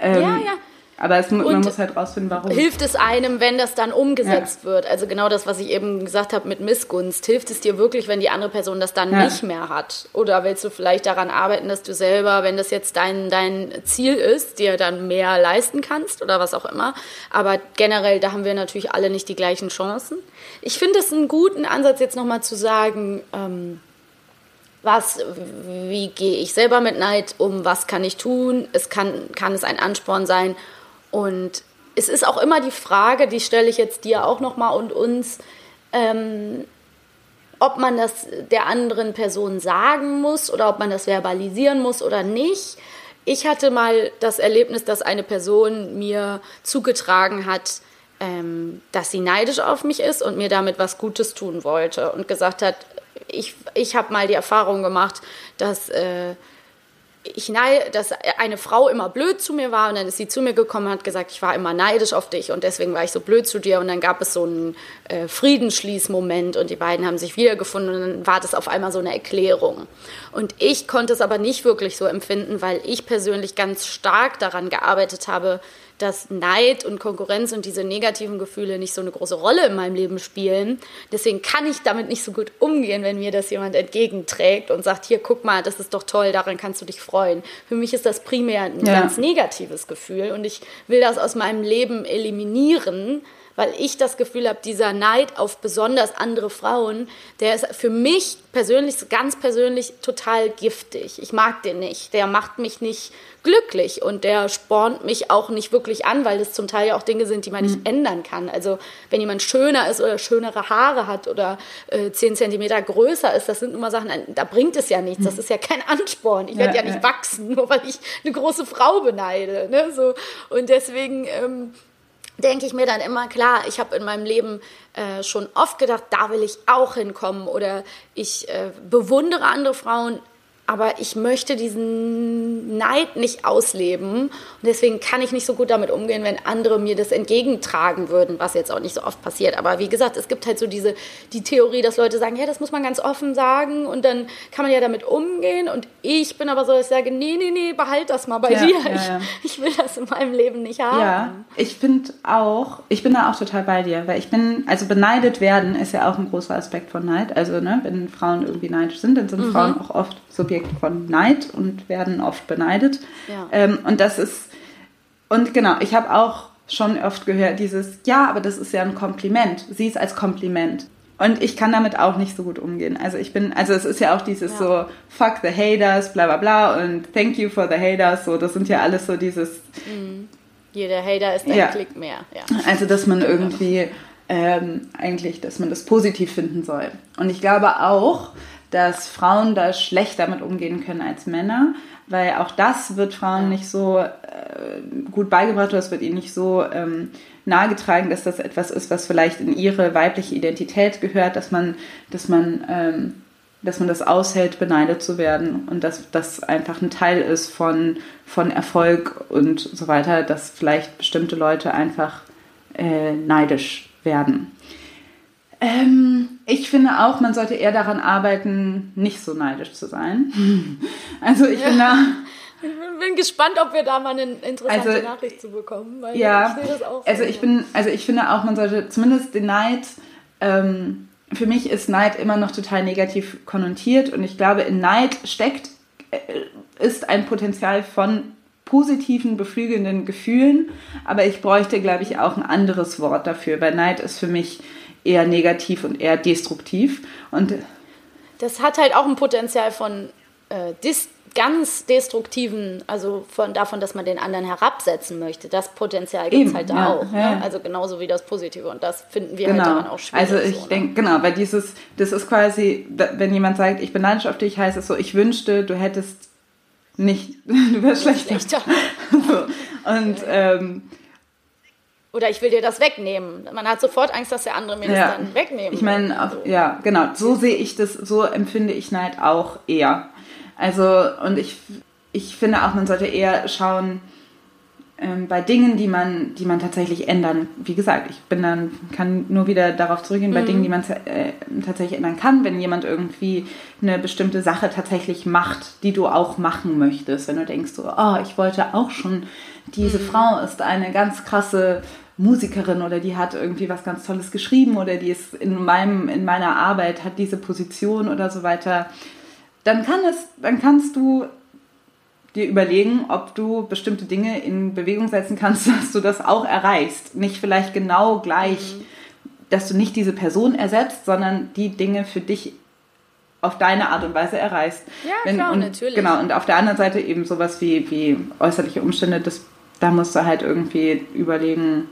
Ähm, ja, ja aber es, man muss halt rausfinden, warum. Hilft es einem, wenn das dann umgesetzt ja. wird? Also genau das, was ich eben gesagt habe mit Missgunst. Hilft es dir wirklich, wenn die andere Person das dann ja. nicht mehr hat? Oder willst du vielleicht daran arbeiten, dass du selber, wenn das jetzt dein, dein Ziel ist, dir dann mehr leisten kannst oder was auch immer? Aber generell, da haben wir natürlich alle nicht die gleichen Chancen. Ich finde es einen guten Ansatz, jetzt nochmal zu sagen, ähm, was, wie gehe ich selber mit Neid um, was kann ich tun? Es kann, kann es ein Ansporn sein, und es ist auch immer die Frage, die stelle ich jetzt dir auch nochmal und uns, ähm, ob man das der anderen Person sagen muss oder ob man das verbalisieren muss oder nicht. Ich hatte mal das Erlebnis, dass eine Person mir zugetragen hat, ähm, dass sie neidisch auf mich ist und mir damit was Gutes tun wollte und gesagt hat, ich, ich habe mal die Erfahrung gemacht, dass äh, ich neide, dass eine Frau immer blöd zu mir war und dann ist sie zu mir gekommen und hat gesagt, ich war immer neidisch auf dich und deswegen war ich so blöd zu dir und dann gab es so einen äh, Friedensschließmoment und die beiden haben sich wiedergefunden und dann war das auf einmal so eine Erklärung. Und ich konnte es aber nicht wirklich so empfinden, weil ich persönlich ganz stark daran gearbeitet habe, dass Neid und Konkurrenz und diese negativen Gefühle nicht so eine große Rolle in meinem Leben spielen. Deswegen kann ich damit nicht so gut umgehen, wenn mir das jemand entgegenträgt und sagt, hier, guck mal, das ist doch toll, daran kannst du dich freuen. Für mich ist das primär ein ja. ganz negatives Gefühl und ich will das aus meinem Leben eliminieren weil ich das Gefühl habe, dieser Neid auf besonders andere Frauen, der ist für mich persönlich, ganz persönlich total giftig. Ich mag den nicht. Der macht mich nicht glücklich und der spornt mich auch nicht wirklich an, weil das zum Teil ja auch Dinge sind, die man nicht mhm. ändern kann. Also wenn jemand schöner ist oder schönere Haare hat oder äh, 10 Zentimeter größer ist, das sind immer Sachen, da bringt es ja nichts. Das mhm. ist ja kein Ansporn. Ich werde ja, ja, nicht ja. wachsen, nur weil ich eine große Frau beneide. Ne? So. Und deswegen ähm, denke ich mir dann immer, klar, ich habe in meinem Leben äh, schon oft gedacht, da will ich auch hinkommen oder ich äh, bewundere andere Frauen, aber ich möchte diesen Neid nicht ausleben und deswegen kann ich nicht so gut damit umgehen, wenn andere mir das entgegentragen würden, was jetzt auch nicht so oft passiert. Aber wie gesagt, es gibt halt so diese die Theorie, dass Leute sagen, ja, das muss man ganz offen sagen und dann kann man ja damit umgehen. Und ich bin aber so, dass ich sage, nee, nee, nee, behalt das mal bei ja, dir. Ja, ja. Ich, ich, will das in meinem Leben nicht haben. Ja, ich finde auch, ich bin da auch total bei dir, weil ich bin, also beneidet werden ist ja auch ein großer Aspekt von Neid. Also ne, wenn Frauen irgendwie neidisch sind, dann sind mhm. Frauen auch oft Subjekt von Neid und werden oft beneidet. Ja. Ähm, und das ist, und genau, ich habe auch schon oft gehört, dieses, ja, aber das ist ja ein Kompliment. Sieh es als Kompliment. Und ich kann damit auch nicht so gut umgehen. Also ich bin, also es ist ja auch dieses ja. so, fuck the haters, bla bla bla und thank you for the haters, so, das sind ja alles so dieses. Mhm. Jeder Hater ist ein ja. Klick mehr. Ja. Also dass man irgendwie ähm, eigentlich, dass man das positiv finden soll. Und ich glaube auch, dass Frauen da schlechter damit umgehen können als Männer, weil auch das wird Frauen nicht so äh, gut beigebracht oder es wird ihnen nicht so ähm, nahegetragen, dass das etwas ist, was vielleicht in ihre weibliche Identität gehört, dass man, dass man, ähm, dass man das aushält, beneidet zu werden und dass das einfach ein Teil ist von, von Erfolg und so weiter, dass vielleicht bestimmte Leute einfach äh, neidisch werden. Ähm, ich finde auch, man sollte eher daran arbeiten, nicht so neidisch zu sein. Also ich ja. bin da. Ich bin gespannt, ob wir da mal eine interessante also, Nachricht zu bekommen. Ja, ich also ich bin, also ich finde auch, man sollte zumindest den Neid. Ähm, für mich ist Neid immer noch total negativ konnotiert und ich glaube, in Neid steckt äh, ist ein Potenzial von positiven, beflügelnden Gefühlen, aber ich bräuchte, glaube ich, auch ein anderes Wort dafür, weil Neid ist für mich eher negativ und eher destruktiv. Und das hat halt auch ein Potenzial von äh, dis ganz destruktiven, also von davon, dass man den anderen herabsetzen möchte. Das Potenzial gibt es halt da ja, auch. ja. Ne? Also genauso wie das Positive. Und das finden wir genau. halt daran auch schwierig. Also ich so, ne? denke, genau, weil dieses, das ist quasi, wenn jemand sagt, ich bin neidisch auf dich, heißt es so, ich wünschte, du hättest nicht, du wärst schlechter. Schlechter. so. Und ähm, Oder ich will dir das wegnehmen. Man hat sofort Angst, dass der andere mir Ja. das dann wegnehmen Ich meine, Also, ja, genau, so sehe ich das, so empfinde ich Neid auch eher. Also, und ich, ich finde auch, man sollte eher schauen, ähm, bei Dingen, die man, die man tatsächlich ändern. Wie gesagt, ich bin dann, kann nur wieder darauf zurückgehen, bei Dingen, die man äh, tatsächlich ändern kann, wenn jemand irgendwie eine bestimmte Sache tatsächlich macht, die du auch machen möchtest. Wenn du denkst, so, oh, ich wollte auch schon, diese Frau ist eine ganz krasse Musikerin oder die hat irgendwie was ganz Tolles geschrieben oder die ist in meinem, in meiner Arbeit, hat diese Position oder so weiter, dann kann es, dann kannst du dir überlegen, ob du bestimmte Dinge in Bewegung setzen kannst, dass du das auch erreichst. Nicht vielleicht genau gleich, dass du nicht diese Person ersetzt, sondern die Dinge für dich auf deine Art und Weise erreichst. Ja, klar, und, natürlich. Genau, und auf der anderen Seite eben sowas wie, wie äußerliche Umstände, das, da musst du halt irgendwie überlegen,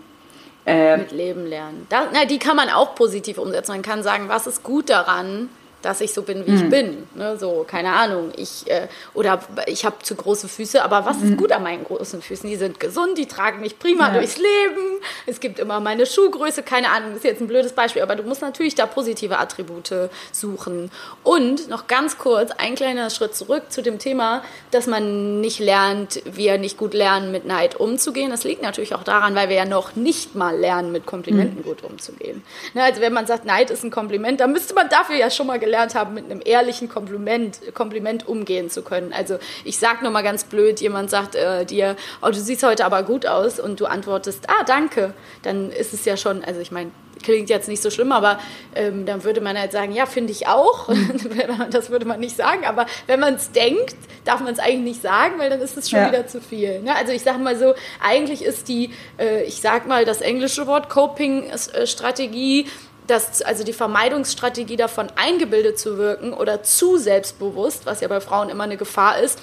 äh, mit Leben lernen. Da, na, die kann man auch positiv umsetzen. Man kann sagen, was ist gut daran, dass ich so bin, wie Mhm. ich bin. Ne, so, keine Ahnung. Ich, äh, oder ich habe zu große Füße, aber was ist gut an meinen großen Füßen? Die sind gesund, die tragen mich prima Mhm. Ja. durchs Leben. Es gibt immer meine Schuhgröße, keine Ahnung, das ist jetzt ein blödes Beispiel, aber du musst natürlich da positive Attribute suchen. Und noch ganz kurz, ein kleiner Schritt zurück zu dem Thema, dass man nicht lernt, wir nicht gut lernen, mit Neid umzugehen. Das liegt natürlich auch daran, weil wir ja noch nicht mal lernen, mit Komplimenten Mhm. gut umzugehen. Ne, also wenn man sagt, Neid ist ein Kompliment, dann müsste man dafür ja schon mal gelernt haben, mit einem ehrlichen Kompliment, Kompliment umgehen zu können. Also ich sag nur mal ganz blöd, jemand sagt äh, dir, oh, du siehst heute aber gut aus und du antwortest, ah, danke. Dann ist es ja schon, also ich meine, klingt jetzt nicht so schlimm, aber ähm, dann würde man halt sagen, ja, finde ich auch. das würde man nicht sagen, aber wenn man es denkt, darf man es eigentlich nicht sagen, weil dann ist es schon Ja. wieder zu viel. Ne? Also ich sage mal so, eigentlich ist die, äh, ich sag mal das englische Wort Coping-Strategie, das, also die Vermeidungsstrategie davon eingebildet zu wirken oder zu selbstbewusst, was ja bei Frauen immer eine Gefahr ist,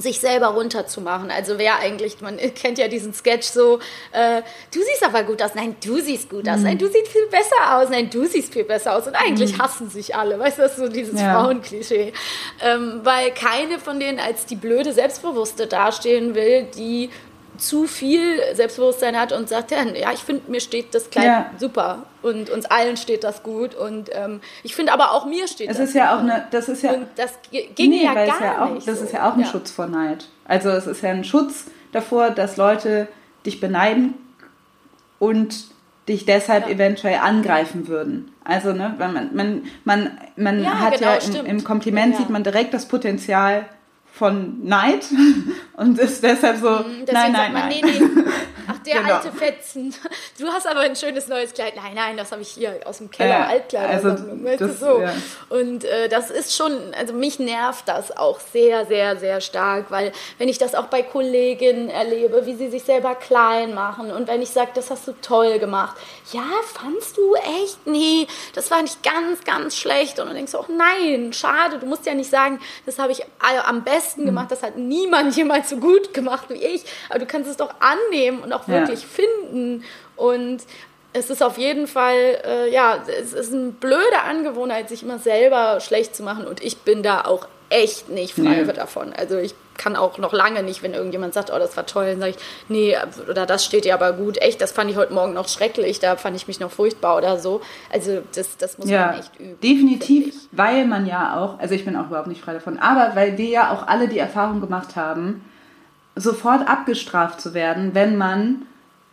sich selber runterzumachen. Also wer eigentlich, man kennt ja diesen Sketch so, äh, du siehst aber gut aus, nein, du siehst gut aus, nein, du siehst viel besser aus, nein, du siehst viel besser aus. Und eigentlich hassen sich alle, weißt du, das ist so dieses Ja. Frauenklischee. Ähm, weil keine von denen als die blöde Selbstbewusste dastehen will, die zu viel Selbstbewusstsein hat und sagt, ja, ja ich finde, mir steht das Kleid Ja. super und uns allen steht das gut und ähm, ich finde aber auch mir steht es das ist ja auch super. eine, das ist ja, Und das ge- ginge ja gar es ja auch, nicht. das so. ist ja auch ein Schutz vor Neid. Also es ist ja ein Schutz davor, dass Leute dich beneiden und dich deshalb Ja. eventuell angreifen würden. Also, ne, man, man, man, man Ja, hat genau, ja im, im Kompliment Ja. sieht man direkt das Potenzial von Neid und ist deshalb so, Mhm, Deswegen nein, nein, man, nein. nee, nee. Der Genau. alte Fetzen. Du hast aber ein schönes neues Kleid. Nein, nein, das habe ich hier aus dem Keller, Ja, Altkleidersammlung. also weißt das- so. ja. Und äh, das ist schon, also mich nervt das auch sehr, sehr, sehr stark, weil wenn ich das auch bei Kolleginnen erlebe, wie sie sich selber klein machen und wenn ich sage, das hast du toll gemacht. Ja, fandst du echt? Nee, das war nicht ganz, ganz schlecht. Und dann denkst du auch, nein, schade, du musst ja nicht sagen, das habe ich am Hm. besten gemacht, das hat niemand jemals so gut gemacht wie ich. Aber du kannst es doch annehmen und auch. Wirklich finden. Und es ist auf jeden Fall, äh, ja, es ist eine blöde Angewohnheit, sich immer selber schlecht zu machen. Und ich bin da auch echt nicht frei Nee. davon. Also ich kann auch noch lange nicht, wenn irgendjemand sagt, oh, das war toll, dann sage ich, nee, oder das steht dir aber gut. Echt, das fand ich heute Morgen noch schrecklich, da fand ich mich noch furchtbar oder so. Also das, das muss Ja, man echt üben. definitiv, weil man ja auch, also ich bin auch überhaupt nicht frei davon, aber weil wir ja auch alle die Erfahrung gemacht haben, sofort abgestraft zu werden, wenn man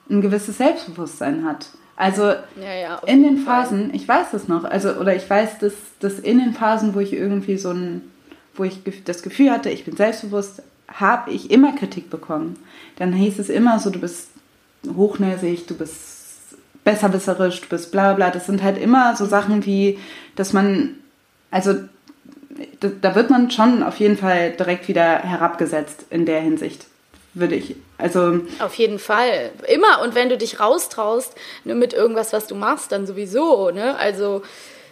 ein gewisses Selbstbewusstsein hat. Also Ja, ja, in den jeden Fall. Phasen, ich weiß das noch, also oder ich weiß, dass, dass in den Phasen, wo ich irgendwie so ein, wo ich das Gefühl hatte, ich bin selbstbewusst, habe ich immer Kritik bekommen. Dann hieß es immer so, du bist hochnäsig, du bist besserwisserisch, du bist bla bla. Das sind halt immer so Sachen wie, dass man, also da, da wird man schon auf jeden Fall direkt wieder herabgesetzt in der Hinsicht. Würde ich. Also auf jeden Fall immer und wenn du dich raustraust ne, mit irgendwas, was du machst, dann sowieso. Ne? Also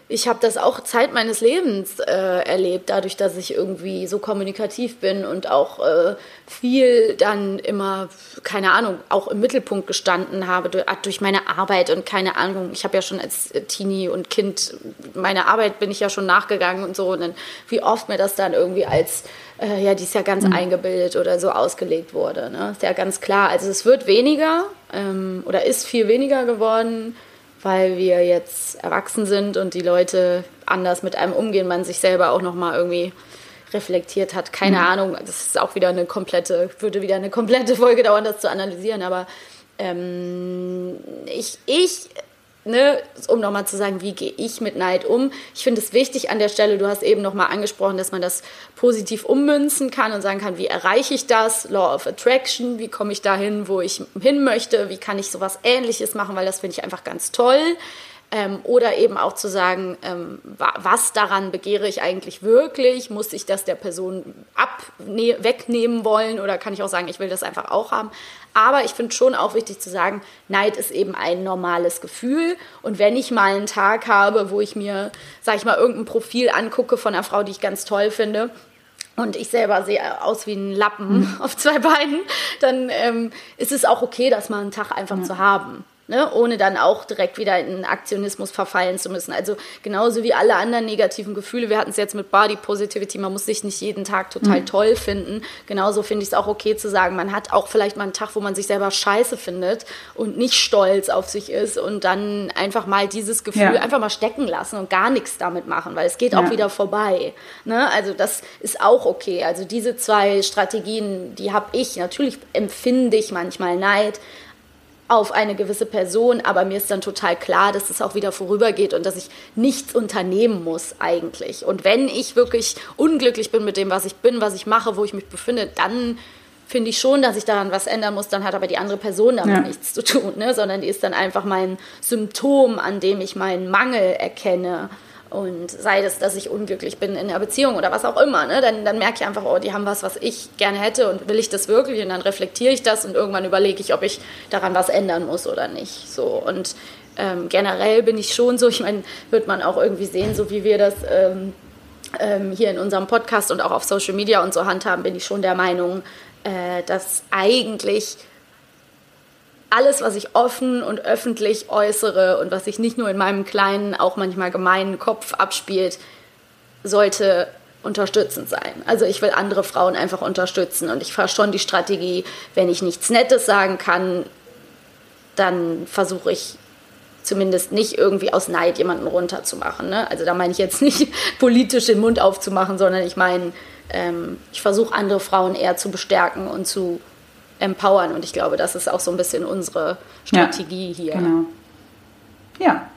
ich habe das auch Zeit meines Lebens äh, erlebt, dadurch, dass ich irgendwie so kommunikativ bin und auch äh, viel dann immer, keine Ahnung, auch im Mittelpunkt gestanden habe durch, durch meine Arbeit und keine Ahnung. Ich habe ja schon als Teenie und Kind meine Arbeit bin ich ja schon nachgegangen und so und dann wie oft mir das dann irgendwie als äh, ja, die ist ja ganz mhm. eingebildet oder so ausgelegt wurde. Ne? Ist ja ganz klar. Also es wird weniger ähm, oder ist viel weniger geworden weil wir jetzt erwachsen sind und die Leute anders mit einem umgehen, man sich selber auch nochmal irgendwie reflektiert hat. Keine mhm. Ahnung, das ist auch wieder eine komplette, würde wieder eine komplette Folge dauern, das zu analysieren, aber ähm, ich, ich ne, um nochmal zu sagen, wie gehe ich mit Neid um. Ich finde es wichtig an der Stelle, du hast eben nochmal angesprochen, dass man das positiv ummünzen kann und sagen kann, wie erreiche ich das? Law of Attraction, wie komme ich dahin, wo ich hin möchte? Wie kann ich sowas ähnliches machen, weil das finde ich einfach ganz toll. Ähm, oder eben auch zu sagen, ähm, was daran begehre ich eigentlich wirklich? Muss ich das der Person ab, ne, wegnehmen wollen oder kann ich auch sagen, ich will das einfach auch haben? Aber ich finde schon auch wichtig zu sagen, Neid ist eben ein normales Gefühl. Und wenn ich mal einen Tag habe, wo ich mir, sag ich mal, irgendein Profil angucke von einer Frau, die ich ganz toll finde, und ich selber sehe aus wie ein Lappen mhm. auf zwei Beinen, dann ähm, ist es auch okay, das mal einen Tag einfach ja. zu haben ne, ohne dann auch direkt wieder in Aktionismus verfallen zu müssen. Also genauso wie alle anderen negativen Gefühle, wir hatten es jetzt mit Body Positivity, man muss sich nicht jeden Tag total mhm. toll finden. Genauso finde ich es auch okay zu sagen, man hat auch vielleicht mal einen Tag, wo man sich selber scheiße findet und nicht stolz auf sich ist und dann einfach mal dieses Gefühl ja. einfach mal stecken lassen und gar nichts damit machen, weil es geht ja. auch wieder vorbei. Ne? Also das ist auch okay. Also diese zwei Strategien, die habe ich. Natürlich empfinde ich manchmal Neid, auf eine gewisse Person, aber mir ist dann total klar, dass es auch wieder vorübergeht und dass ich nichts unternehmen muss eigentlich. Und wenn ich wirklich unglücklich bin mit dem, was ich bin, was ich mache, wo ich mich befinde, dann finde ich schon, dass ich daran was ändern muss. Dann hat aber die andere Person damit ja. nichts zu tun, ne? sondern die ist dann einfach mein Symptom, an dem ich meinen Mangel erkenne und sei es, dass ich unglücklich bin in der Beziehung oder was auch immer, ne? dann, dann merke ich einfach, oh, die haben was, was ich gerne hätte und will ich das wirklich? Und dann reflektiere ich das und irgendwann überlege ich, ob ich daran was ändern muss oder nicht. So und ähm, generell bin ich schon so, ich meine, wird man auch irgendwie sehen, so wie wir das ähm, ähm, hier in unserem Podcast und auch auf Social Media und so handhaben, bin ich schon der Meinung, äh, dass eigentlich alles, was ich offen und öffentlich äußere und was sich nicht nur in meinem kleinen, auch manchmal gemeinen Kopf abspielt, sollte unterstützend sein. Also ich will andere Frauen einfach unterstützen und ich fahre schon die Strategie, wenn ich nichts Nettes sagen kann, dann versuche ich zumindest nicht irgendwie aus Neid jemanden runterzumachen. Ne? Also da meine ich jetzt nicht politisch den Mund aufzumachen, sondern ich meine, ähm, ich versuche andere Frauen eher zu bestärken und zu empowern. Und ich glaube, das ist auch so ein bisschen unsere Strategie ja, hier. Genau. Ja.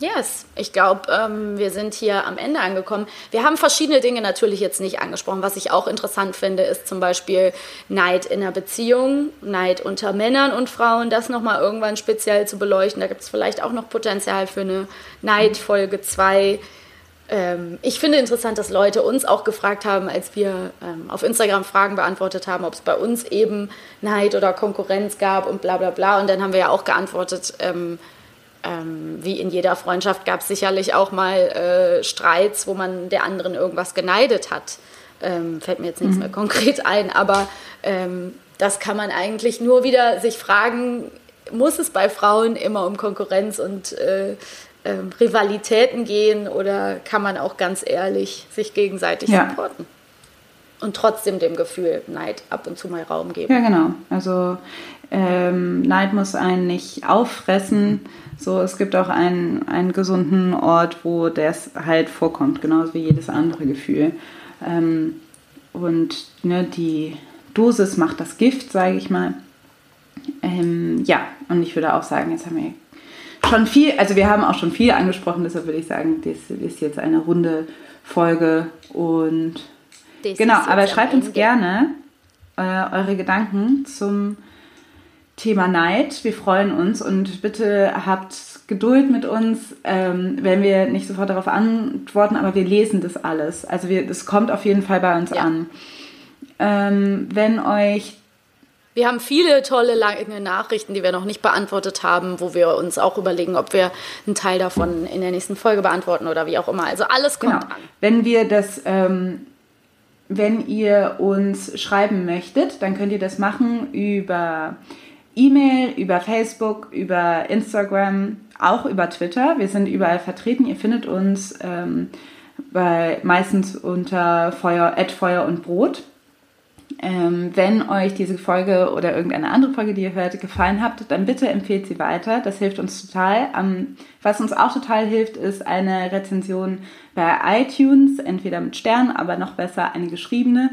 Yes, ich glaube, ähm, wir sind hier am Ende angekommen. Wir haben verschiedene Dinge natürlich jetzt nicht angesprochen. Was ich auch interessant finde, ist zum Beispiel Neid in einer Beziehung, Neid unter Männern und Frauen, das nochmal irgendwann speziell zu beleuchten. Da gibt es vielleicht auch noch Potenzial für eine Neidfolge 2 ähm, ich finde interessant, dass Leute uns auch gefragt haben, als wir ähm, auf Instagram Fragen beantwortet haben, ob es bei uns eben Neid oder Konkurrenz gab und bla bla bla. Und dann haben wir ja auch geantwortet, ähm, ähm wie in jeder Freundschaft gab es sicherlich auch mal äh, Streits, wo man der anderen irgendwas geneidet hat. Ähm, fällt mir jetzt nichts mhm. mehr konkret ein, aber ähm, das kann man eigentlich nur wieder sich fragen, muss es bei Frauen immer um Konkurrenz und äh, ähm, Rivalitäten gehen oder kann man auch ganz ehrlich sich gegenseitig ja. supporten? Und trotzdem dem Gefühl Neid ab und zu mal Raum geben. Ja, genau. Also ähm, Neid muss einen nicht auffressen. So, es gibt auch einen, einen gesunden Ort, wo das halt vorkommt, genauso wie jedes andere Gefühl. Ähm, und ne, die Dosis macht das Gift, sage ich mal. Ähm, ja, und ich würde auch sagen, jetzt haben wir schon viel, also wir haben auch schon viel angesprochen, deshalb würde ich sagen, das ist jetzt eine runde Folge und das genau, aber schreibt uns gerne äh, eure Gedanken zum Thema Neid. Wir freuen uns und bitte habt Geduld mit uns, ähm, wenn wir nicht sofort darauf antworten, aber wir lesen das alles. Also wir, das kommt auf jeden Fall bei uns ja. an. Ähm, wenn euch wir haben viele tolle lange Nachrichten, die wir noch nicht beantwortet haben, wo wir uns auch überlegen, ob wir einen Teil davon in der nächsten Folge beantworten oder wie auch immer. Also alles kommt genau, an. wenn wir das, ähm, wenn ihr uns schreiben möchtet, dann könnt ihr das machen über E-Mail, über Facebook, über Instagram, auch über Twitter. Wir sind überall vertreten. Ihr findet uns ähm, bei, meistens unter Feuer, Feuer und Brot. Ähm, wenn euch diese Folge oder irgendeine andere Folge, die ihr hört, gefallen hat, dann bitte empfehlt sie weiter. Das hilft uns total. Ähm, was uns auch total hilft, ist eine Rezension bei iTunes, entweder mit Sternen, aber noch besser eine geschriebene.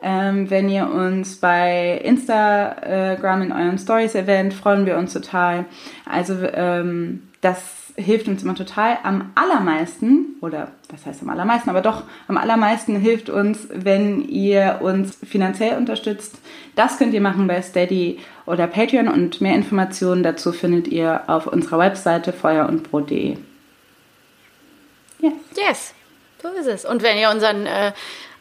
Ähm, wenn ihr uns bei Instagram in euren Stories erwähnt, freuen wir uns total. Also ähm, hilft uns immer total. Am allermeisten, oder was heißt am allermeisten, aber doch am allermeisten hilft uns, wenn ihr uns finanziell unterstützt. Das könnt ihr machen bei Steady oder Patreon und mehr Informationen dazu findet ihr auf unserer Webseite feuerundbrot.de. Yes. Yes, so ist es. Und wenn ihr unseren äh,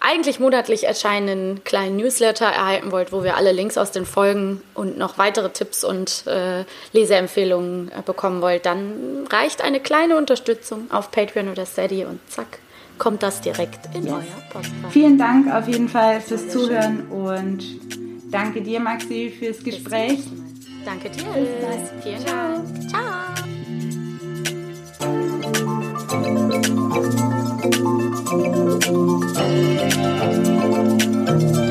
eigentlich monatlich erscheinenden kleinen Newsletter erhalten wollt, wo wir alle Links aus den Folgen und noch weitere Tipps und äh, Leseempfehlungen äh, bekommen wollt, dann reicht eine kleine Unterstützung auf Patreon oder Steady und zack, kommt das direkt in yes. euer Postfach. Vielen Dank auf jeden Fall fürs Zuhören und danke dir, Maxi, fürs Gespräch. Danke dir. Vielen Dank. Ciao. Thank you.